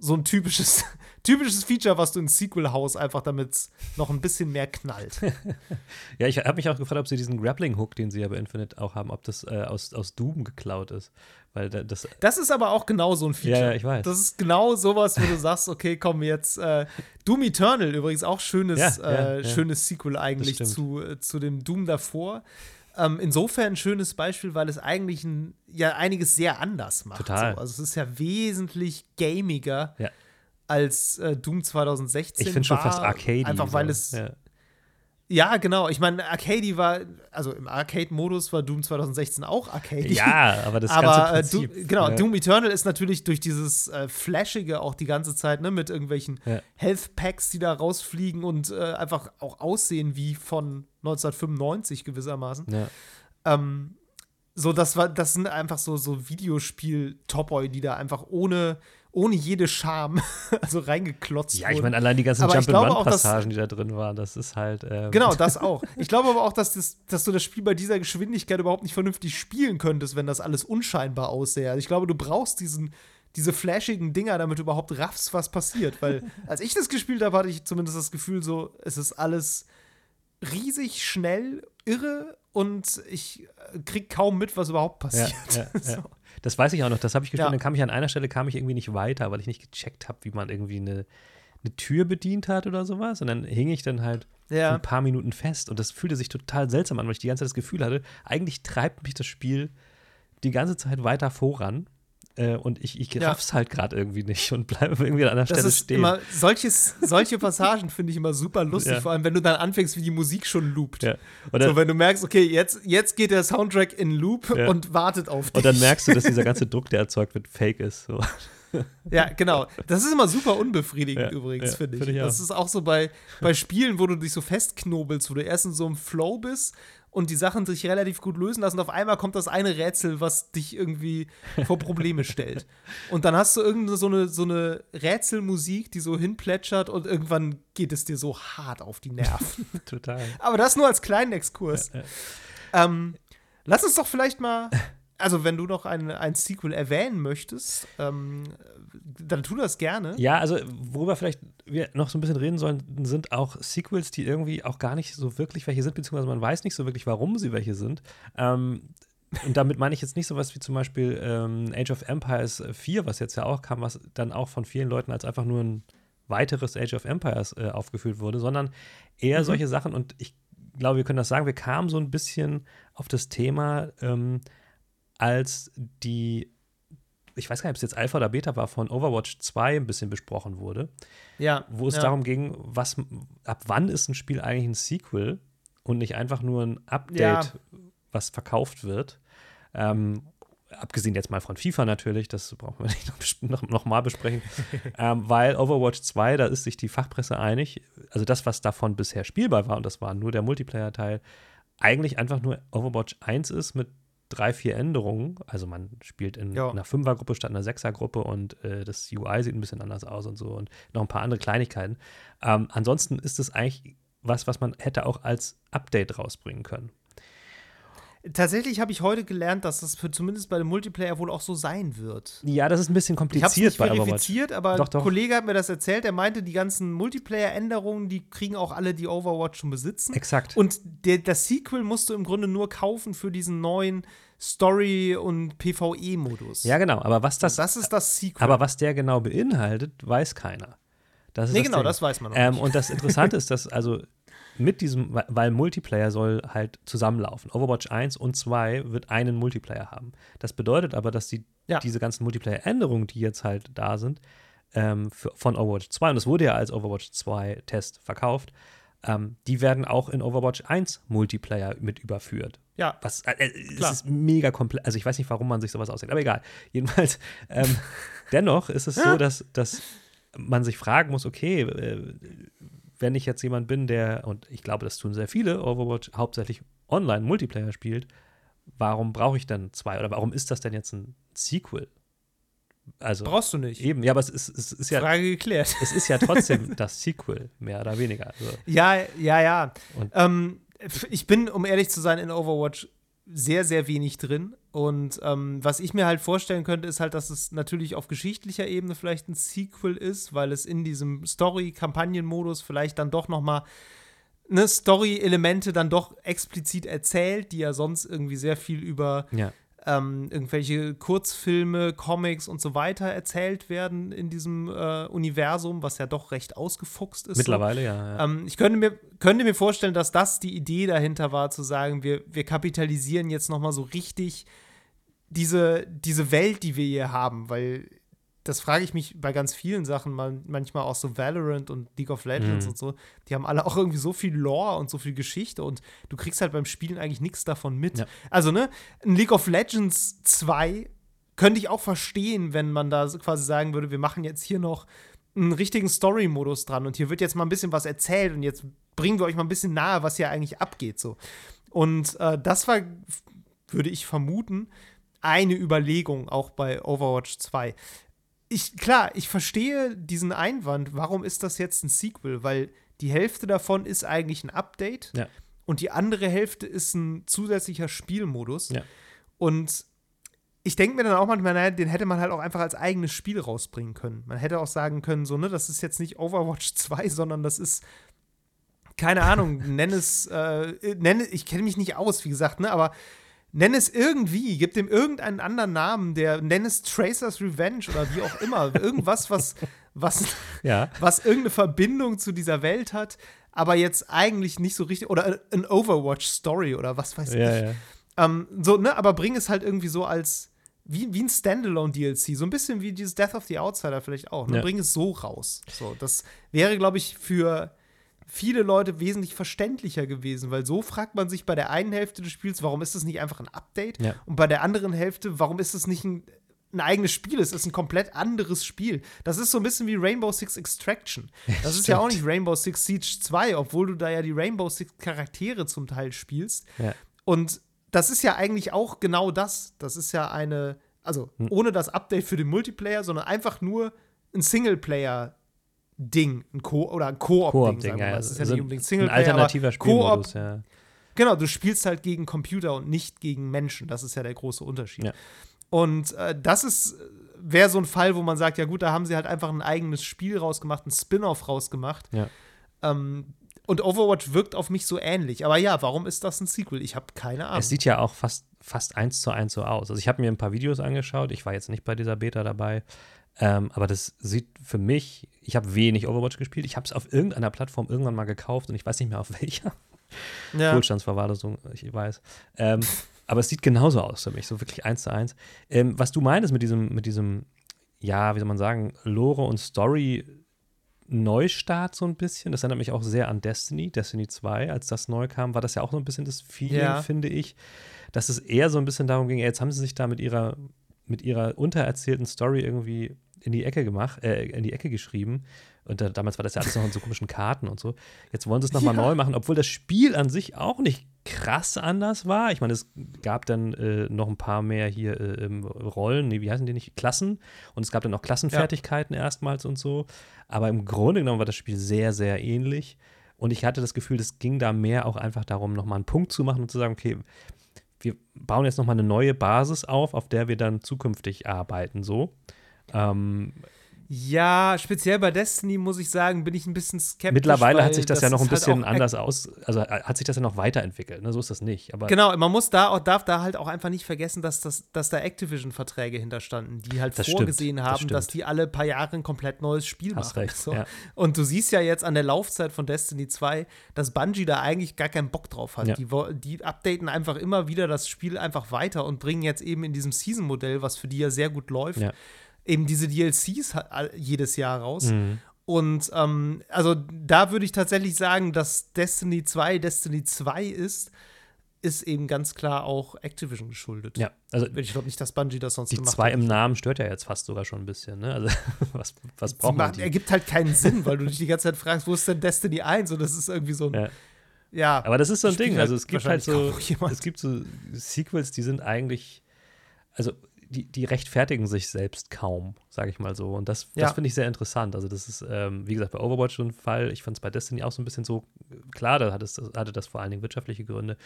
so ein typisches, typisches Feature, was du ins Sequel haust, einfach damit es noch ein bisschen mehr knallt. Ja, ich habe mich auch gefragt, ob sie diesen Grappling-Hook, den sie ja bei Infinite auch haben, ob das äh, aus, aus Doom geklaut ist. Weil da- das, Das ist aber auch genau so ein Feature. Ja, ich weiß. Das ist genau sowas, wo du sagst, okay, komm jetzt. Äh, Doom Eternal übrigens auch schönes, Ja, ja, äh, ja. schönes Sequel eigentlich zu, äh, zu dem Doom davor. Ähm, insofern ein schönes Beispiel, weil es eigentlich ein, ja einiges sehr anders macht. Total. So. Also es ist ja wesentlich gamiger Ja. als äh, Doom 2016 Ich finde schon fast Arcade. Einfach weil so. es. Ja. Ja, genau. Ich meine, Arcady war, also im Arcade-Modus war Doom 2016 auch Arcady. Ja, aber das aber ganze äh, Prinzip. Doom, genau, ja. Doom Eternal ist natürlich durch dieses äh, Flashige auch die ganze Zeit, ne, mit irgendwelchen Ja. Health Packs, die da rausfliegen und äh, einfach auch aussehen wie von 1995 gewissermaßen. Ja. Ähm, so, das war, das sind einfach so, so Videospiel-Topoi, die da einfach ohne, ohne jede Scham also reingeklotzt Ja, ich wurden. meine, allein die ganzen Jump-and-Run-Passagen, die da drin waren, das ist halt. Ähm, Genau, das auch. Ich glaube aber auch, dass, das, dass du das Spiel bei dieser Geschwindigkeit überhaupt nicht vernünftig spielen könntest, wenn das alles unscheinbar aussähe. Also ich glaube, du brauchst diesen, diese flashigen Dinger, damit du überhaupt raffst, was passiert. Weil als ich das gespielt habe, hatte ich zumindest das Gefühl, so, es ist alles riesig, schnell, irre und ich äh, krieg kaum mit, was überhaupt Ja, passiert. ja, ja. So. Das weiß ich auch noch. Das habe ich gespielt. Ja. Dann kam ich an einer Stelle, kam ich irgendwie nicht weiter, weil ich nicht gecheckt habe, wie man irgendwie eine, eine Tür bedient hat oder sowas. Und dann hing ich dann halt Ja. ein paar Minuten fest. Und das fühlte sich total seltsam an, weil ich die ganze Zeit das Gefühl hatte, eigentlich treibt mich das Spiel die ganze Zeit weiter voran. Äh, und ich, ich Ja. raff's halt gerade irgendwie nicht und bleibe irgendwie an einer Das Stelle stehen. immer, solches, solche Passagen finde ich immer super lustig, Ja. vor allem wenn du dann anfängst, wie die Musik schon loopt. ja. dann, So, wenn du merkst, okay, jetzt, jetzt geht der Soundtrack in Loop Ja. und wartet auf dich. und dann merkst du, dass dieser ganze Druck, der erzeugt wird, fake ist. So. Ja, genau. Das ist immer super unbefriedigend Ja, übrigens, ja, finde ich. find ich das ist auch so bei, bei Spielen, wo du dich so festknobelst, wo du erst in so einem Flow bist und die Sachen sich relativ gut lösen lassen. Und auf einmal kommt das eine Rätsel, was dich irgendwie vor Probleme stellt. Und dann hast du irgendeine so eine, so eine Rätselmusik, die so hinplätschert und irgendwann geht es dir so hart auf die Nerven. Total. Aber das nur als kleinen Exkurs. Ähm, lass uns doch vielleicht mal, also wenn du noch ein, ein Sequel erwähnen möchtest, ähm, dann tu das gerne. Ja, also worüber vielleicht wir noch so ein bisschen reden sollen, sind auch Sequels, die irgendwie auch gar nicht so wirklich welche sind, beziehungsweise man weiß nicht so wirklich, warum sie welche sind. Ähm, und damit meine ich jetzt nicht sowas wie zum Beispiel ähm, Age of Empires 4, was jetzt ja auch kam, was dann auch von vielen Leuten als einfach nur ein weiteres Age of Empires äh, aufgeführt wurde, sondern eher Mhm. solche Sachen und ich glaube, wir können das sagen, wir kamen so ein bisschen auf das Thema, ähm, als die, ich weiß gar nicht, ob es jetzt Alpha oder Beta war, von Overwatch 2 ein bisschen besprochen wurde, Ja. wo es ja. darum ging, was, ab wann ist ein Spiel eigentlich ein Sequel und nicht einfach nur ein Update, Ja. was verkauft wird. Ähm, abgesehen jetzt mal von FIFA natürlich, das brauchen wir nicht noch, noch, noch mal besprechen, ähm, weil Overwatch 2, da ist sich die Fachpresse einig, also das, was davon bisher spielbar war, und das war nur der Multiplayer-Teil, eigentlich einfach nur Overwatch 1 ist mit drei, vier Änderungen. Also man spielt in Ja. einer Fünfergruppe statt einer Sechsergruppe und äh, das UI sieht ein bisschen anders aus und so und noch ein paar andere Kleinigkeiten. Ähm, ansonsten ist es eigentlich was, was man hätte auch als Update rausbringen können. Tatsächlich habe ich heute gelernt, dass das für zumindest bei dem Multiplayer wohl auch so sein wird. Ja, das ist ein bisschen Ich kompliziert nicht bei Overwatch. verifiziert, aber Doch, doch. ein Kollege hat mir das erzählt. Er meinte, die ganzen Multiplayer-Änderungen, die kriegen auch alle, die Overwatch schon besitzen. Exakt. Und der, das Sequel musst du im Grunde nur kaufen für diesen neuen Story- und PvE-Modus. ja, genau. Aber was das, das ist das Sequel. aber was der genau beinhaltet, weiß keiner. Das ist nee, das genau, Ding. das weiß man noch Ähm, nicht. und das Interessante ist, dass also mit diesem, weil- Multiplayer soll halt zusammenlaufen. Overwatch 1 und 2 wird einen Multiplayer haben. Das bedeutet aber, dass die, Ja. diese ganzen Multiplayer-Änderungen, die jetzt halt da sind, ähm, für, von Overwatch 2, und es wurde ja als Overwatch 2 Test verkauft, ähm, die werden auch in Overwatch 1 Multiplayer mit überführt. Ja, Was, äh, es Klar. ist mega komplex. Also ich weiß nicht, warum man sich sowas ausdenkt, aber egal. Jedenfalls, ähm, dennoch ist es so, dass, dass man sich fragen muss, okay, äh, wenn ich jetzt jemand bin, der, und ich glaube, das tun sehr viele, Overwatch hauptsächlich online Multiplayer spielt, warum brauche ich dann zwei? Oder warum ist das denn jetzt ein Sequel? Also brauchst du nicht. eben, ja, aber es ist, es ist ja, Frage geklärt. es ist ja trotzdem das Sequel, mehr oder weniger. Also, Ja, ja, ja. Ähm, ich bin, um ehrlich zu sein, in Overwatch sehr, sehr wenig drin. Und ähm, was ich mir halt vorstellen könnte, ist halt, dass es natürlich auf geschichtlicher Ebene vielleicht ein Sequel ist, weil es in diesem Story-Kampagnen-Modus vielleicht dann doch noch mal ne, Story-Elemente dann doch explizit erzählt, die ja sonst irgendwie sehr viel über ja. Ähm, irgendwelche Kurzfilme, Comics und so weiter erzählt werden in diesem äh, Universum, was ja doch recht ausgefuchst ist. so. Mittlerweile, ja. ja. Ähm, ich könnte mir, könnte mir vorstellen, dass das die Idee dahinter war, zu sagen, wir, wir kapitalisieren jetzt noch mal so richtig diese, diese Welt, die wir hier haben, weil das frage ich mich bei ganz vielen Sachen, manchmal auch so Valorant und League of Legends mhm. und so. Die haben alle auch irgendwie so viel Lore und so viel Geschichte und du kriegst halt beim Spielen eigentlich nichts davon mit. Ja. Also, ne, ein League of Legends 2 könnte ich auch verstehen, wenn man da quasi sagen würde, wir machen jetzt hier noch einen richtigen Story-Modus dran und hier wird jetzt mal ein bisschen was erzählt und jetzt bringen wir euch mal ein bisschen nahe, was hier eigentlich abgeht. So. Und äh, das war, würde ich vermuten, eine Überlegung auch bei Overwatch 2 ich, klar, ich verstehe diesen Einwand, warum ist das jetzt ein Sequel? Weil die Hälfte davon ist eigentlich ein Update ja. und die andere Hälfte ist ein zusätzlicher Spielmodus. Ja. Und ich denke mir dann auch manchmal, naja, den hätte man halt auch einfach als eigenes Spiel rausbringen können. Man hätte auch sagen können, so, ne, das ist jetzt nicht Overwatch 2, sondern das ist, keine Ahnung, nenn es, äh, nenne, ich kenne mich nicht aus, wie gesagt, ne, aber Nenn es irgendwie, gib dem irgendeinen anderen Namen, der nenn es Tracer's Revenge oder wie auch immer. Irgendwas, was, was, ja. was irgendeine Verbindung zu dieser Welt hat, aber jetzt eigentlich nicht so richtig. Oder ein Overwatch-Story oder was weiß ja, ich. Ja. Ähm, so, ne, aber bring es halt irgendwie so als wie, wie ein Standalone-DLC, so ein bisschen wie dieses Death of the Outsider vielleicht auch. Ne? Bring es so raus. So, das wäre, glaube ich, für viele Leute wesentlich verständlicher gewesen, weil so fragt man sich bei der einen Hälfte des Spiels, warum ist das nicht einfach ein Update? Ja. Und bei der anderen Hälfte, warum ist das nicht ein, ein eigenes Spiel? Es ist ein komplett anderes Spiel. Das ist so ein bisschen wie Rainbow Six Extraction. Das ist ja auch nicht Rainbow Six Siege 2, obwohl du da ja die Rainbow Six Charaktere zum Teil spielst. Ja. Und das ist ja eigentlich auch genau das. Das ist ja eine, also hm. ohne das Update für den Multiplayer, sondern einfach nur ein Singleplayer Ding, ein Co oder ein Koop-Ding. Koop ja, das ist ja also nicht unbedingt Singleplayer, ein alternativer Spielmodus, ja. Genau, du spielst halt gegen Computer und nicht gegen Menschen. Das ist ja der große Unterschied. Ja. Und äh, das ist wäre so ein Fall, wo man sagt, ja gut, da haben sie halt einfach ein eigenes Spiel rausgemacht, ein Spin-off rausgemacht. Ja. Ähm, und Overwatch wirkt auf mich so ähnlich. Aber ja, warum ist das ein Sequel? Ich habe keine Ahnung. Es sieht ja auch fast, fast eins zu eins so aus. Also ich habe mir ein paar Videos angeschaut. Ich war jetzt nicht bei dieser Beta dabei. Ähm, aber das sieht für mich, ich habe wenig Overwatch gespielt. Ich habe es auf irgendeiner Plattform irgendwann mal gekauft und ich weiß nicht mehr auf welcher. Ja. Wohlstandsverwahrlosung, ich weiß. Ähm, aber es sieht genauso aus für mich, so wirklich eins zu eins. Ähm, was du meinst mit diesem, mit diesem, ja, wie soll man sagen, Lore und Story Neustart so ein bisschen. Das erinnert mich auch sehr an Destiny, Destiny 2, als das neu kam, war das ja auch so ein bisschen das Feeling, ja. finde ich, dass es eher so ein bisschen darum ging, jetzt haben sie sich da mit ihrer mit ihrer untererzählten Story irgendwie in die Ecke gemacht, äh, in die Ecke geschrieben. Und da, damals war das ja alles noch in so komischen Karten und so. Jetzt wollen sie es nochmal ja. neu machen, obwohl das Spiel an sich auch nicht krass anders war. Ich meine, es gab dann äh, noch ein paar mehr hier äh, Rollen, nee, wie heißen die nicht? Klassen. Und es gab dann auch Klassenfertigkeiten ja. erstmals und so. Aber im Grunde genommen war das Spiel sehr, sehr ähnlich. Und ich hatte das Gefühl, es ging da mehr auch einfach darum, nochmal einen Punkt zu machen und zu sagen, okay, wir bauen jetzt nochmal eine neue Basis auf, auf der wir dann zukünftig arbeiten, so. Ähm, ja, speziell bei Destiny muss ich sagen, bin ich ein bisschen skeptisch. Mittlerweile hat sich das, das ja noch ein halt bisschen anders aus, also äh, hat sich das ja noch weiterentwickelt, ne? so ist das nicht. Aber genau, man muss da auch, darf da halt auch einfach nicht vergessen, dass, das, dass da Activision-Verträge hinterstanden, die halt das vorgesehen stimmt, haben, das dass die alle paar Jahre ein komplett neues Spiel Hast machen. Recht, so. ja. Und du siehst ja jetzt an der Laufzeit von Destiny 2, dass Bungie da eigentlich gar keinen Bock drauf hat. Ja. Die, die updaten einfach immer wieder das Spiel einfach weiter und bringen jetzt eben in diesem Season-Modell, was für die ja sehr gut läuft, ja eben diese DLCs jedes Jahr raus. Mhm. Und ähm, also da würde ich tatsächlich sagen, dass Destiny 2 Destiny 2 ist, ist eben ganz klar auch Activision geschuldet. Ja, also ich glaube nicht, dass Bungie das sonst die gemacht zwei hat. im Namen stört ja jetzt fast sogar schon ein bisschen. Ne? Also was, was braucht man? Die? Ergibt halt keinen Sinn, weil du dich die ganze Zeit fragst, wo ist denn Destiny 1? Und das ist irgendwie so ein ja. ja. Aber das ist so ein Ding. Also es gibt halt so, es gibt so Sequels, die sind eigentlich, also die, die rechtfertigen sich selbst kaum, sage ich mal so. Und das, Ja. das finde ich sehr interessant. Also, das ist, ähm, wie gesagt, bei Overwatch so ein Fall. Ich fand es bei Destiny auch so ein bisschen so, klar, da hat es, hatte das vor allen Dingen wirtschaftliche Gründe.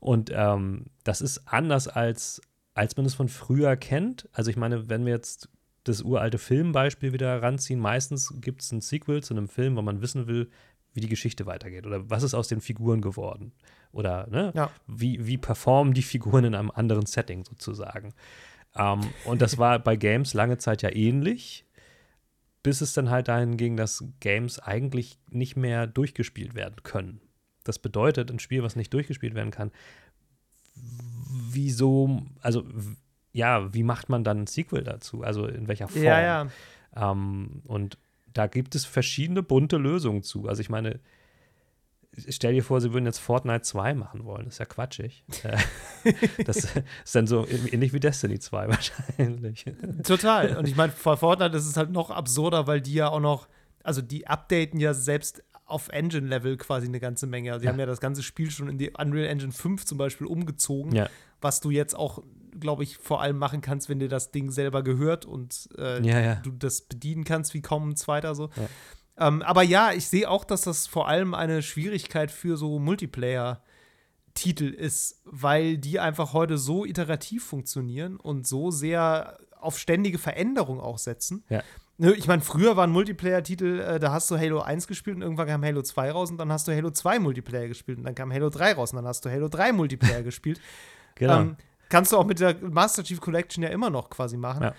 Und ähm, das ist anders als, als man es von früher kennt. Also, ich meine, wenn wir jetzt das uralte Filmbeispiel wieder ranziehen, meistens gibt es ein Sequel zu einem Film, wo man wissen will, wie die Geschichte weitergeht oder was ist aus den Figuren geworden. Oder ne, Ja. wie, wie performen die Figuren in einem anderen Setting sozusagen. Ähm, und das war bei Games lange Zeit ja ähnlich, bis es dann halt dahin ging, dass Games eigentlich nicht mehr durchgespielt werden können. Das bedeutet, ein Spiel, was nicht durchgespielt werden kann, wieso, also ja, wie macht man dann ein Sequel dazu? Also in welcher Form? Ja, ja. Ähm, und da gibt es verschiedene bunte Lösungen zu. Also ich meine, stell dir vor, sie würden jetzt Fortnite 2 machen wollen. Das ist ja quatschig. Äh, das ist dann so ähnlich wie Destiny 2 wahrscheinlich. Total. Und ich meine, vor Fortnite ist es halt noch absurder, weil die ja auch noch, also die updaten ja selbst auf Engine-Level quasi eine ganze Menge. Also, sie ja. haben ja das ganze Spiel schon in die Unreal Engine 5 zum Beispiel umgezogen, ja. was du jetzt auch, glaube ich, vor allem machen kannst, wenn dir das Ding selber gehört und äh, ja, du das bedienen kannst wie kaum ein zweiter so. Ähm, aber ja, ich sehe auch, dass das vor allem eine Schwierigkeit für so Multiplayer-Titel ist, weil die einfach heute so iterativ funktionieren und so sehr auf ständige Veränderung auch setzen. Ja. Ne, ich meine, früher waren Multiplayer-Titel, äh, da hast du Halo 1 gespielt und irgendwann kam Halo 2 raus und dann hast du Halo 2 Multiplayer gespielt und dann kam Halo 3 raus und dann hast du Halo 3 Multiplayer gespielt. Genau. Ähm, kannst du auch mit der Master Chief Collection ja immer noch quasi machen. Ja.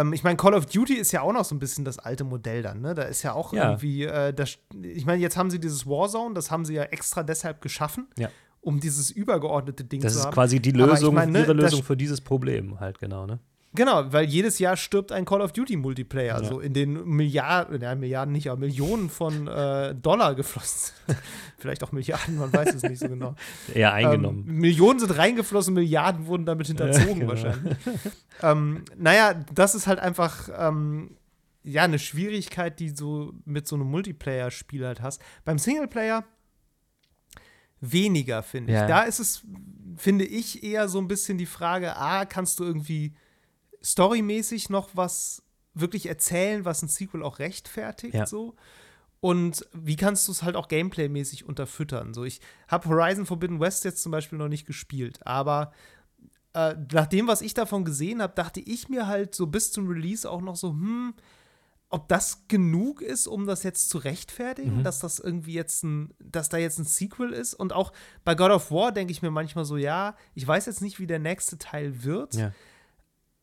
Ähm, ich meine, Call of Duty ist ja auch noch so ein bisschen das alte Modell dann, ne? Da ist ja auch Ja. irgendwie, äh, das, ich meine, jetzt haben sie dieses Warzone, das haben sie ja extra deshalb geschaffen, Ja. um dieses übergeordnete Ding Das zu ist haben. quasi die Aber ich Lösung, meine, ne, ihre das- Lösung für dieses Problem halt, genau, ne? Genau, weil jedes Jahr stirbt ein Call of Duty Multiplayer, Ja. so in den Milliarden, ja, Milliarden nicht, aber Millionen von äh, Dollar geflossen. Vielleicht auch Milliarden, man weiß es nicht so genau. Eher eingenommen. Ähm, Millionen sind reingeflossen, Milliarden wurden damit hinterzogen genau. wahrscheinlich. ähm, naja, das ist halt einfach ähm, ja eine Schwierigkeit, die du mit so einem Multiplayer-Spiel halt hast. Beim Singleplayer weniger, finde ich. Ja. Da ist es, finde ich, eher so ein bisschen die Frage, ah, kannst du irgendwie storymäßig noch was wirklich erzählen, was ein Sequel auch rechtfertigt, Ja. so. Und wie kannst du es halt auch gameplaymäßig unterfüttern? So, ich habe Horizon Forbidden West jetzt zum Beispiel noch nicht gespielt, aber äh, nach dem, was ich davon gesehen habe, dachte ich mir halt so bis zum Release auch noch so, hm, ob das genug ist, um das jetzt zu rechtfertigen, Mhm. dass das irgendwie jetzt ein, dass da jetzt ein Sequel ist. Und auch bei God of War denke ich mir manchmal so, ja, ich weiß jetzt nicht, wie der nächste Teil wird, ja.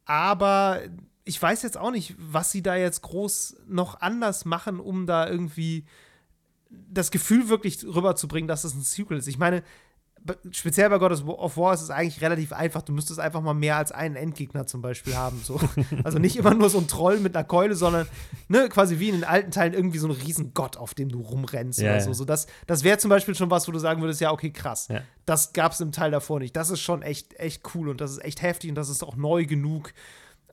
Aber ich weiß jetzt auch nicht, was sie da jetzt groß noch anders machen, um da irgendwie das Gefühl wirklich rüberzubringen, dass es ein Sequel ist. Ich meine, speziell bei God of War ist es eigentlich relativ einfach. Du müsstest einfach mal mehr als einen Endgegner zum Beispiel haben. So. Also nicht immer nur so ein Troll mit einer Keule, sondern ne, quasi wie in den alten Teilen irgendwie so ein Riesengott, auf dem du rumrennst Ja, oder so. so das das wäre zum Beispiel schon was, wo du sagen würdest, ja, okay, krass. Ja. Das gab es im Teil davor nicht. Das ist schon echt, echt cool und das ist echt heftig und das ist auch neu genug.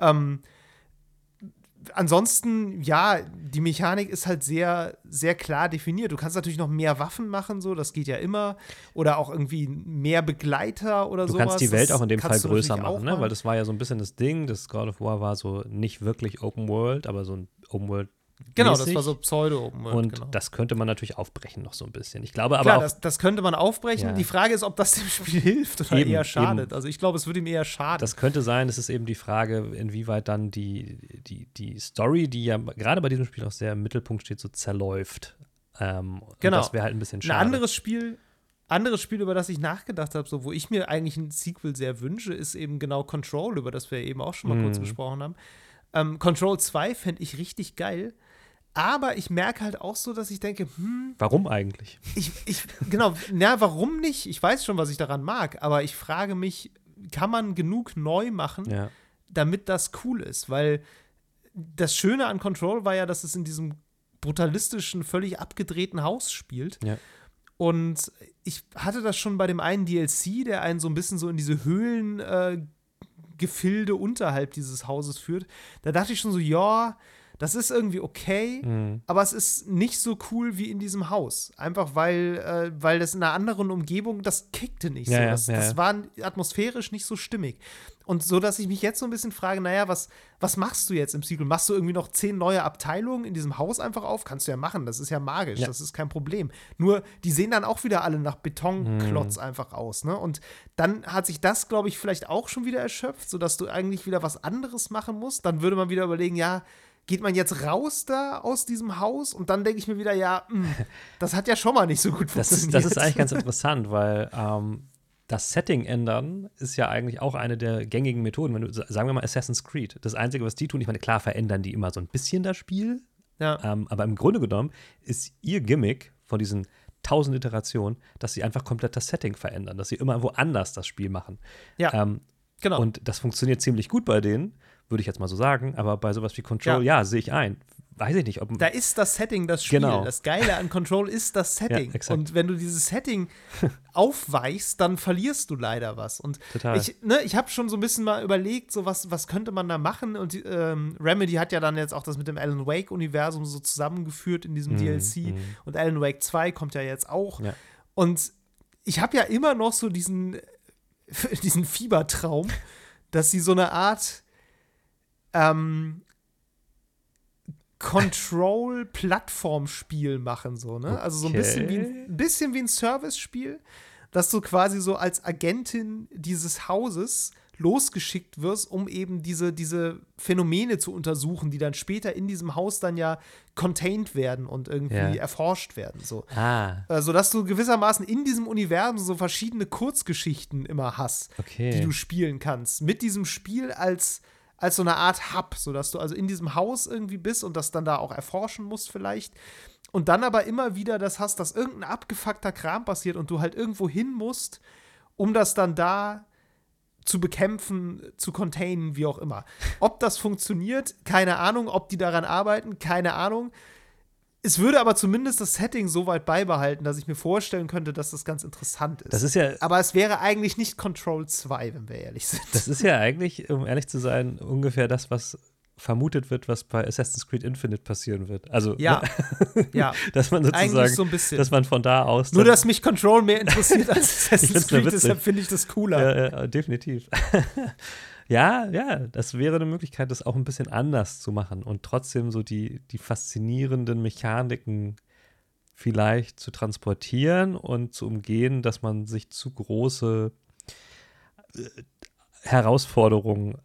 Ähm, ansonsten, ja, die Mechanik ist halt sehr, sehr klar definiert. Du kannst natürlich noch mehr Waffen machen, so, das geht ja immer. Oder auch irgendwie mehr Begleiter oder Du sowas. kannst die Welt Das auch in dem Fall größer machen, ne? weil das war ja so ein bisschen das Ding. Das God of War war so nicht wirklich Open World, aber so ein Open World. Genau, das war so Pseudo-Open World. Und genau. das könnte man natürlich aufbrechen noch so ein bisschen. Ich glaube aber Klar, auch, das, das könnte man aufbrechen. Ja. Die Frage ist, ob das dem Spiel hilft oder Eben, eher schadet. eben. Also ich glaube, es würde ihm eher schaden. das könnte sein, es ist eben die Frage, inwieweit dann die, die, die Story, die ja gerade bei diesem Spiel auch sehr im Mittelpunkt steht, so zerläuft. Ähm, Genau. Das wäre halt ein bisschen schade. Ein anderes Spiel, anderes Spiel, über das ich nachgedacht habe, so, wo ich mir eigentlich ein Sequel sehr wünsche, ist eben genau Control, über das wir eben auch schon mal kurz Mhm. gesprochen haben. Ähm, Control 2 fände ich richtig geil. Aber ich merke halt auch so, dass ich denke, hm, Warum eigentlich? ich, ich, genau, na, warum nicht? Ich weiß schon, was ich daran mag, aber ich frage mich, kann man genug neu machen, Ja. damit das cool ist? Weil das Schöne an Control war ja, dass es in diesem brutalistischen, völlig abgedrehten Haus spielt. Ja. Und ich hatte das schon bei dem einen DLC, der einen so ein bisschen so in diese Höhlen äh, Gefilde unterhalb dieses Hauses führt. Da dachte ich schon so, ja, das ist irgendwie okay, Mhm. aber es ist nicht so cool wie in diesem Haus. Einfach weil, äh, weil das in einer anderen Umgebung, das kickte nicht Ja, so. Das, ja, das war atmosphärisch nicht so stimmig. Und so, dass ich mich jetzt so ein bisschen frage, naja, was, was machst du jetzt im Sequel? Machst du irgendwie noch zehn neue Abteilungen in diesem Haus einfach auf? Kannst du ja machen, das ist ja magisch, Ja. das ist kein Problem. Nur, die sehen dann auch wieder alle nach Betonklotz Hm. einfach aus, ne? Und dann hat sich das, glaube ich, vielleicht auch schon wieder erschöpft, sodass du eigentlich wieder was anderes machen musst. Dann würde man wieder überlegen, ja, geht man jetzt raus da aus diesem Haus? Und dann denke ich mir wieder, ja, mh, das hat ja schon mal nicht so gut Das funktioniert. ist, das ist eigentlich ganz interessant, weil ähm, das Setting ändern ist ja eigentlich auch eine der gängigen Methoden. Wenn du, sagen wir mal Assassin's Creed, das Einzige, was die tun, ich meine, klar verändern die immer so ein bisschen das Spiel, ja. ähm, aber im Grunde genommen ist ihr Gimmick von diesen tausend Iterationen, dass sie einfach komplett das Setting verändern, dass sie immer woanders das Spiel machen. Ja. Ähm, Genau. Und das funktioniert ziemlich gut bei denen, würde ich jetzt mal so sagen. Aber bei sowas wie Control, ja, sehe ich ein. Weiß ich nicht, ob. Da ist das Setting das Spiel. Genau. Das Geile an Control ist das Setting. Ja, und wenn du dieses Setting aufweichst, dann verlierst du leider was. Und Total. ich, ne, ich habe schon so ein bisschen mal überlegt, so was, was könnte man da machen. Und ähm, Remedy hat ja dann jetzt auch das mit dem Alan Wake-Universum so zusammengeführt in diesem Mhm, DLC. mhm. Und Alan Wake 2 kommt ja jetzt auch. Ja. Und ich habe ja immer noch so diesen, diesen Fiebertraum, dass sie so eine Art ähm, Control-Plattformspiel machen, so, ne? Also so ein bisschen wie ein, ein bisschen wie ein Service-Spiel, dass du quasi so als Agentin dieses Hauses losgeschickt wirst, um eben diese, diese Phänomene zu untersuchen, die dann später in diesem Haus dann ja contained werden und irgendwie Ja. erforscht werden. So. Ah, Äh, sodass du gewissermaßen in diesem Universum so verschiedene Kurzgeschichten immer hast, okay. die du spielen kannst. Mit diesem Spiel als, als so eine Art Hub, sodass du also in diesem Haus irgendwie bist und das dann da auch erforschen musst vielleicht. Und dann aber immer wieder das hast, dass irgendein abgefuckter Kram passiert und du halt irgendwo hin musst, um das dann da zu bekämpfen, zu containen, wie auch immer. Ob das funktioniert, keine Ahnung. Ob die daran arbeiten, keine Ahnung. Es würde aber zumindest das Setting so weit beibehalten, dass ich mir vorstellen könnte, dass das ganz interessant ist. das ist ja, aber es wäre eigentlich nicht Control 2, wenn wir ehrlich sind. das ist ja eigentlich, um ehrlich zu sein, ungefähr das, was vermutet wird, was bei Assassin's Creed Infinite passieren wird. Also, Ja, ne, ja. dass man Eigentlich sozusagen, so ein bisschen. dass man von da aus. Nur, dass mich Control mehr interessiert als Assassin's Creed, deshalb finde ich das cooler. Ja, ja, definitiv. Ja, ja, das wäre eine Möglichkeit, das auch ein bisschen anders zu machen und trotzdem so die, die faszinierenden Mechaniken vielleicht zu transportieren und zu umgehen, dass man sich zu große äh, Herausforderungen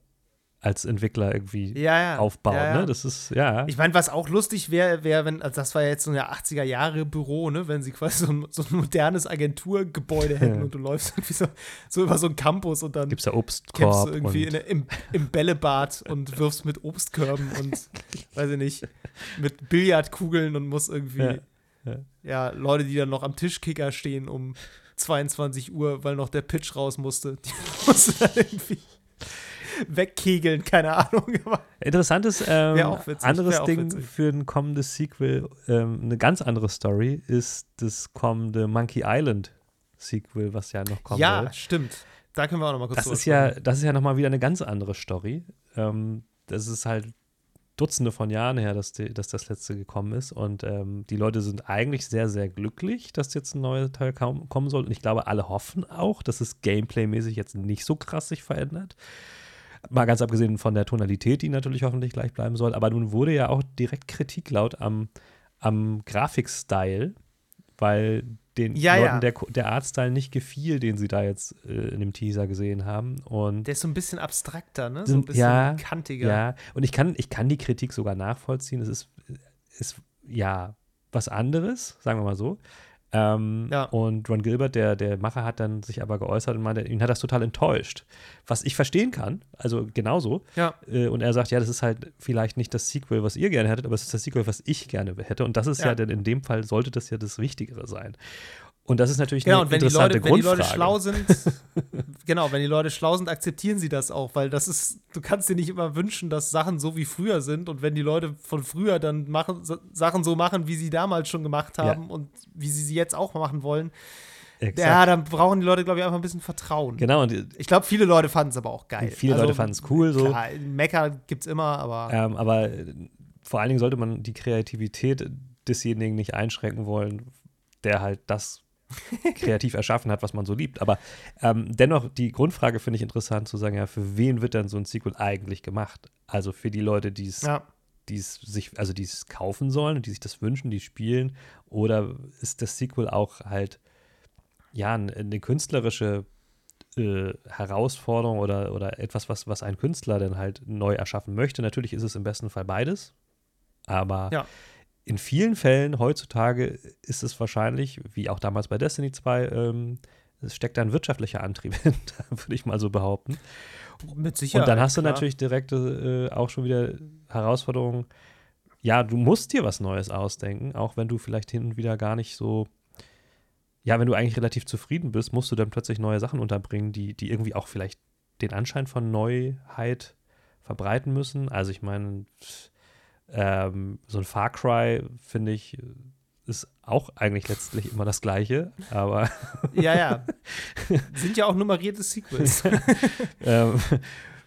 als Entwickler irgendwie Ja, ja. aufbaut. ja, ja. Ne? Das ist, ja. Ich meine, was auch lustig wäre, wäre, wenn, also das war ja jetzt so ein 80er-Jahre-Büro, ne, wenn sie quasi so ein, so ein modernes Agenturgebäude hätten Ja. und du läufst irgendwie so, so über so einen Campus und dann Gibt es da kämpfst Obstkorb du irgendwie in, im, im Bällebad und wirfst mit Obstkörben und, weiß ich nicht, mit Billardkugeln und musst irgendwie, Ja, ja, ja. Leute, die dann noch am Tischkicker stehen um 22 Uhr, weil noch der Pitch raus musste, die musst du dann irgendwie wegkegeln, keine Ahnung. Interessantes ähm, witzig, anderes Ding witzig. für ein kommendes Sequel, ähm, eine ganz andere Story, ist das kommende Monkey Island Sequel, was ja noch kommen ja, wird. stimmt. Da können wir auch noch mal kurz Das ist ja, das ist ja nochmal wieder eine ganz andere Story. Ähm, das ist halt Dutzende von Jahren her, dass, die, dass das letzte gekommen ist. Und ähm, die Leute sind eigentlich sehr, sehr glücklich, dass jetzt ein neuer Teil kommen soll. Und ich glaube, alle hoffen auch, dass es gameplaymäßig jetzt nicht so krass sich verändert. Mal ganz abgesehen von der Tonalität, die natürlich hoffentlich gleich bleiben soll. Aber nun wurde ja auch direkt Kritik laut am, am Grafikstyle, weil den Ja, Leuten ja. Der, der Artstyle nicht gefiel, den sie da jetzt äh, in dem Teaser gesehen haben. Und Der ist so ein bisschen abstrakter, ne? So ein bisschen ja, kantiger. ja, und ich kann, ich kann die Kritik sogar nachvollziehen. Es ist, ist ja was anderes, sagen wir mal so. Ähm, Ja. Und Ron Gilbert, der, der Macher, hat dann sich aber geäußert und meinte, ihn hat das total enttäuscht. Was ich verstehen kann, also genauso. Ja. Äh, und er sagt, ja, das ist halt vielleicht nicht das Sequel, was ihr gerne hättet, aber es ist das Sequel, was ich gerne hätte. Und das ist ja, Ja. denn in dem Fall sollte das ja das Wichtigere sein. Und das ist natürlich Genau, eine und wenn die, interessante Leute, wenn die Grundfrage. Leute schlau sind, genau, wenn die Leute schlau sind, akzeptieren sie das auch, weil das ist, du kannst dir nicht immer wünschen, dass Sachen so wie früher sind und wenn die Leute von früher dann machen, Sa- Sachen so machen, wie sie damals schon gemacht haben und wie sie sie jetzt auch machen wollen, Exakt. ja, dann brauchen die Leute, glaube ich, einfach ein bisschen Vertrauen. Genau, und Ich glaube, viele Leute fanden es aber auch geil. Viele Leute fanden's cool, so. Klar, Mecker gibt es immer, aber Ähm, aber äh, vor allen Dingen sollte man die Kreativität desjenigen nicht einschränken wollen, der halt das kreativ erschaffen hat, was man so liebt. Aber ähm, dennoch, die Grundfrage finde ich interessant zu sagen, ja, für wen wird denn so ein Sequel eigentlich gemacht? Also für die Leute, die es ja. die es sich, also die es kaufen sollen und die sich das wünschen, die spielen, oder ist das Sequel auch halt ja eine, eine künstlerische äh, Herausforderung oder, oder etwas, was, was ein Künstler dann halt neu erschaffen möchte? Natürlich ist es im besten Fall beides, aber Ja. In vielen Fällen heutzutage ist es wahrscheinlich, wie auch damals bei Destiny 2, ähm, es steckt da ein wirtschaftlicher Antrieb hinter, würde ich mal so behaupten. mit Sicherheit. Und dann hast du klar. natürlich direkt äh, auch schon wieder Herausforderungen. Ja, du musst dir was Neues ausdenken, auch wenn du vielleicht hin und wieder gar nicht so. Ja, wenn du eigentlich relativ zufrieden bist, musst du dann plötzlich neue Sachen unterbringen, die, die irgendwie auch vielleicht den Anschein von Neuheit verbreiten müssen. Also ich meine, ähm, so ein Far Cry, finde ich, ist auch eigentlich letztlich immer das Gleiche, aber. ja, ja. Sind ja auch nummerierte Sequels. ähm,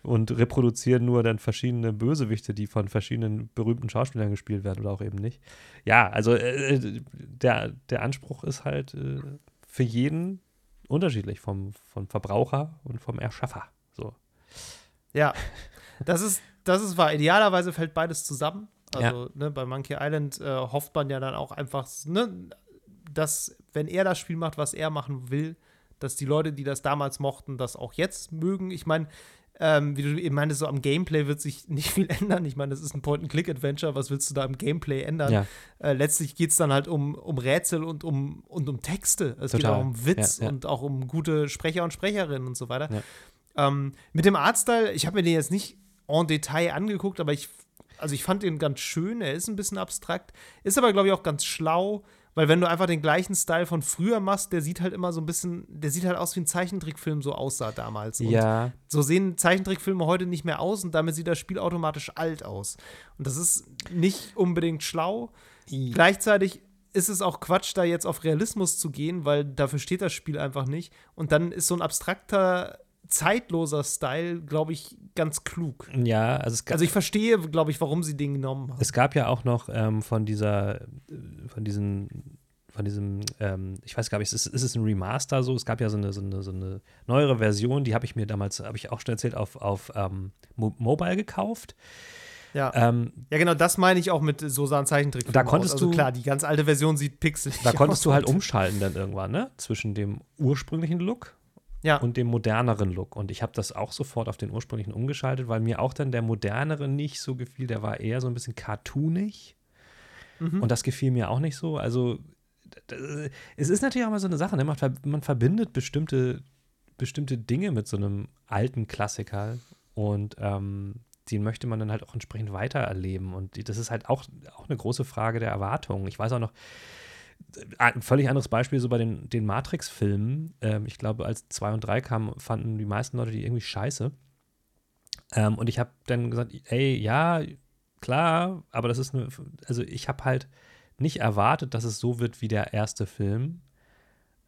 und reproduzieren nur dann verschiedene Bösewichte, die von verschiedenen berühmten Schauspielern gespielt werden oder auch eben nicht. Ja, also äh, der, der Anspruch ist halt äh, für jeden unterschiedlich, vom, vom Verbraucher und vom Erschaffer. So. Ja, das ist, das ist wahr. Idealerweise fällt beides zusammen. Also ja. ne, bei Monkey Island äh, hofft man ja dann auch einfach, ne, dass, wenn er das Spiel macht, was er machen will, dass die Leute, die das damals mochten, das auch jetzt mögen. Ich meine, ähm, wie du eben meintest, so am Gameplay wird sich nicht viel ändern. Ich meine, das ist ein Point-and-Click-Adventure. Was willst du da im Gameplay ändern? Ja. Äh, letztlich geht es dann halt um, um Rätsel und um, und um Texte. Es Total. geht auch um Witz ja, ja. und auch um gute Sprecher und Sprecherinnen und so weiter. Ähm, mit dem Artstyle, ich habe mir den jetzt nicht en Detail angeguckt, aber ich also ich fand den ganz schön, er ist ein bisschen abstrakt, ist aber, glaube ich, auch ganz schlau, weil wenn du einfach den gleichen Style von früher machst, der sieht halt immer so ein bisschen, der sieht halt aus wie ein Zeichentrickfilm so aussah damals. Und ja. so sehen Zeichentrickfilme heute nicht mehr aus und damit sieht das Spiel automatisch alt aus. Und das ist nicht unbedingt schlau. Ja. Gleichzeitig ist es auch Quatsch, da jetzt auf Realismus zu gehen, weil dafür steht das Spiel einfach nicht. Und dann ist so ein abstrakter zeitloser Style, glaube ich, ganz klug. Ja, also, also ich verstehe, glaube ich, warum sie den genommen haben. Es gab ja auch noch ähm, von dieser, von diesen, von diesem, ähm, ich weiß gar nicht, ist, ist es ein Remaster so? Es gab ja so eine, so eine, so eine neuere Version, die habe ich mir damals, habe ich auch schon erzählt, auf, auf ähm, Mo Mobile gekauft. Ja. Ähm, ja, genau, das meine ich auch mit so sahen Zeichentrick. Da konntest aus. Also du klar, die ganz alte Version sieht pixelig Da konntest du halt umschalten dann irgendwann, ne? Zwischen dem ursprünglichen Look ja. und dem moderneren Look. Und ich habe das auch sofort auf den ursprünglichen umgeschaltet, weil mir auch dann der modernere nicht so gefiel. Der war eher so ein bisschen cartoonig. Mhm. Und das gefiel mir auch nicht so. Also, es ist natürlich auch mal so eine Sache, ne? man, man verbindet bestimmte, bestimmte Dinge mit so einem alten Klassiker und ähm, den möchte man dann halt auch entsprechend weitererleben. Und das ist halt auch, auch eine große Frage der Erwartungen. Ich weiß auch noch, ein völlig anderes Beispiel so bei den, den Matrix-Filmen. Ähm, ich glaube, als 2 und 3 kamen, fanden die meisten Leute die irgendwie scheiße. Ähm, und ich habe dann gesagt, ey, ja, klar, aber das ist eine, also ich habe halt nicht erwartet, dass es so wird wie der erste Film.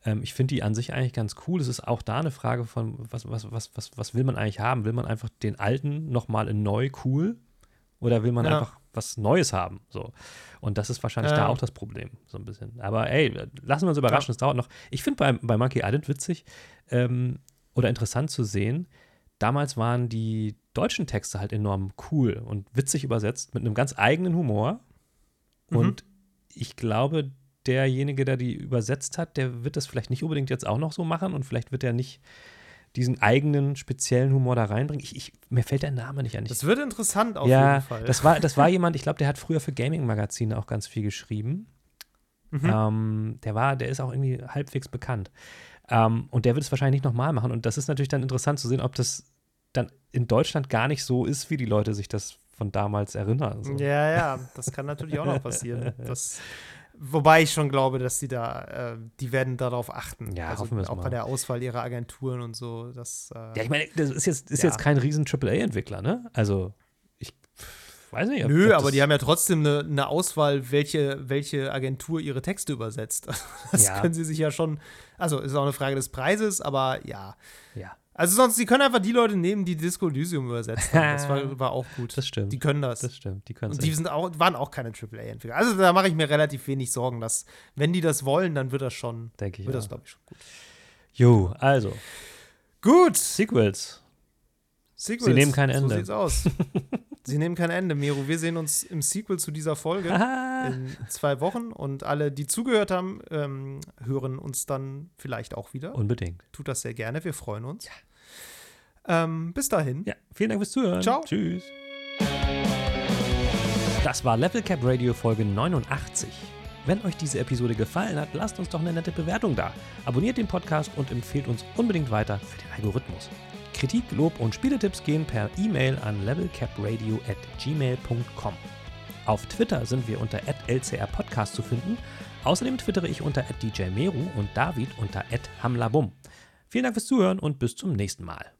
Ähm, ich finde die an sich eigentlich ganz cool. Es ist auch da eine Frage von, was, was, was, was, was will man eigentlich haben? Will man einfach den alten nochmal in neu cool? Oder will man ja. einfach was Neues haben? So. Und das ist wahrscheinlich ja. da auch das Problem, so ein bisschen. Aber ey, lassen wir uns überraschen, ja. es dauert noch. Ich finde bei, bei Monkey Island witzig ähm, oder interessant zu sehen, damals waren die deutschen Texte halt enorm cool und witzig übersetzt, mit einem ganz eigenen Humor. Mhm. Und ich glaube, derjenige, der die übersetzt hat, der wird das vielleicht nicht unbedingt jetzt auch noch so machen und vielleicht wird er nicht diesen eigenen speziellen Humor da reinbringen. Ich, ich, mir fällt der Name nicht an. Das wird interessant auf ja, jeden Fall. Das war, das war jemand, ich glaube, der hat früher für Gaming-Magazine auch ganz viel geschrieben. Mhm. Ähm, der war, der ist auch irgendwie halbwegs bekannt. Ähm, und der wird es wahrscheinlich nicht nochmal machen. Und das ist natürlich dann interessant zu sehen, ob das dann in Deutschland gar nicht so ist, wie die Leute sich das von damals erinnern. So. Ja, ja, das kann natürlich auch noch passieren. Das Wobei ich schon glaube, dass die da, äh, die werden darauf achten. Ja, also hoffen wir Auch mal. bei der Auswahl ihrer Agenturen und so. Das, äh, ja, ich meine, das ist jetzt, ist ja. jetzt kein riesen AAA-Entwickler, ne? Also, ich weiß nicht. Ob, Nö, ob aber die haben ja trotzdem eine, eine, Auswahl, welche, welche Agentur ihre Texte übersetzt. Das ja. können sie sich ja schon, also ist auch eine Frage des Preises, aber ja. Ja. Also sonst, die können einfach die Leute nehmen, die Disco Elysium übersetzt haben. Das war, war, auch gut. Das stimmt. Die können das. Das stimmt. Die können Und die sind auch, waren auch keine AAA-Entwickler. Also da mache ich mir relativ wenig Sorgen, dass, wenn die das wollen, dann wird das schon, Denke ich wird auch. das, glaube ich, schon gut. Jo, also. Gut. Sequels. Sequels. Sie nehmen kein Ende. So sieht's aus. Sie nehmen kein Ende, Miro. Wir sehen uns im Sequel zu dieser Folge in zwei Wochen und alle, die zugehört haben, ähm, hören uns dann vielleicht auch wieder. Unbedingt. Tut das sehr gerne, wir freuen uns. Ja. Ähm, bis dahin. Ja, vielen Dank fürs Zuhören. Ciao. Tschüss. Das war Level Cap Radio Folge 89. Wenn euch diese Episode gefallen hat, lasst uns doch eine nette Bewertung da. Abonniert den Podcast und empfehlt uns unbedingt weiter für den Algorithmus. Kritik, Lob und Spieletipps gehen per E-Mail an levelcapradio at gmail.com. Auf Twitter sind wir unter lcrpodcast zu finden. Außerdem twittere ich unter djmeru und David unter hamlabum. Vielen Dank fürs Zuhören und bis zum nächsten Mal.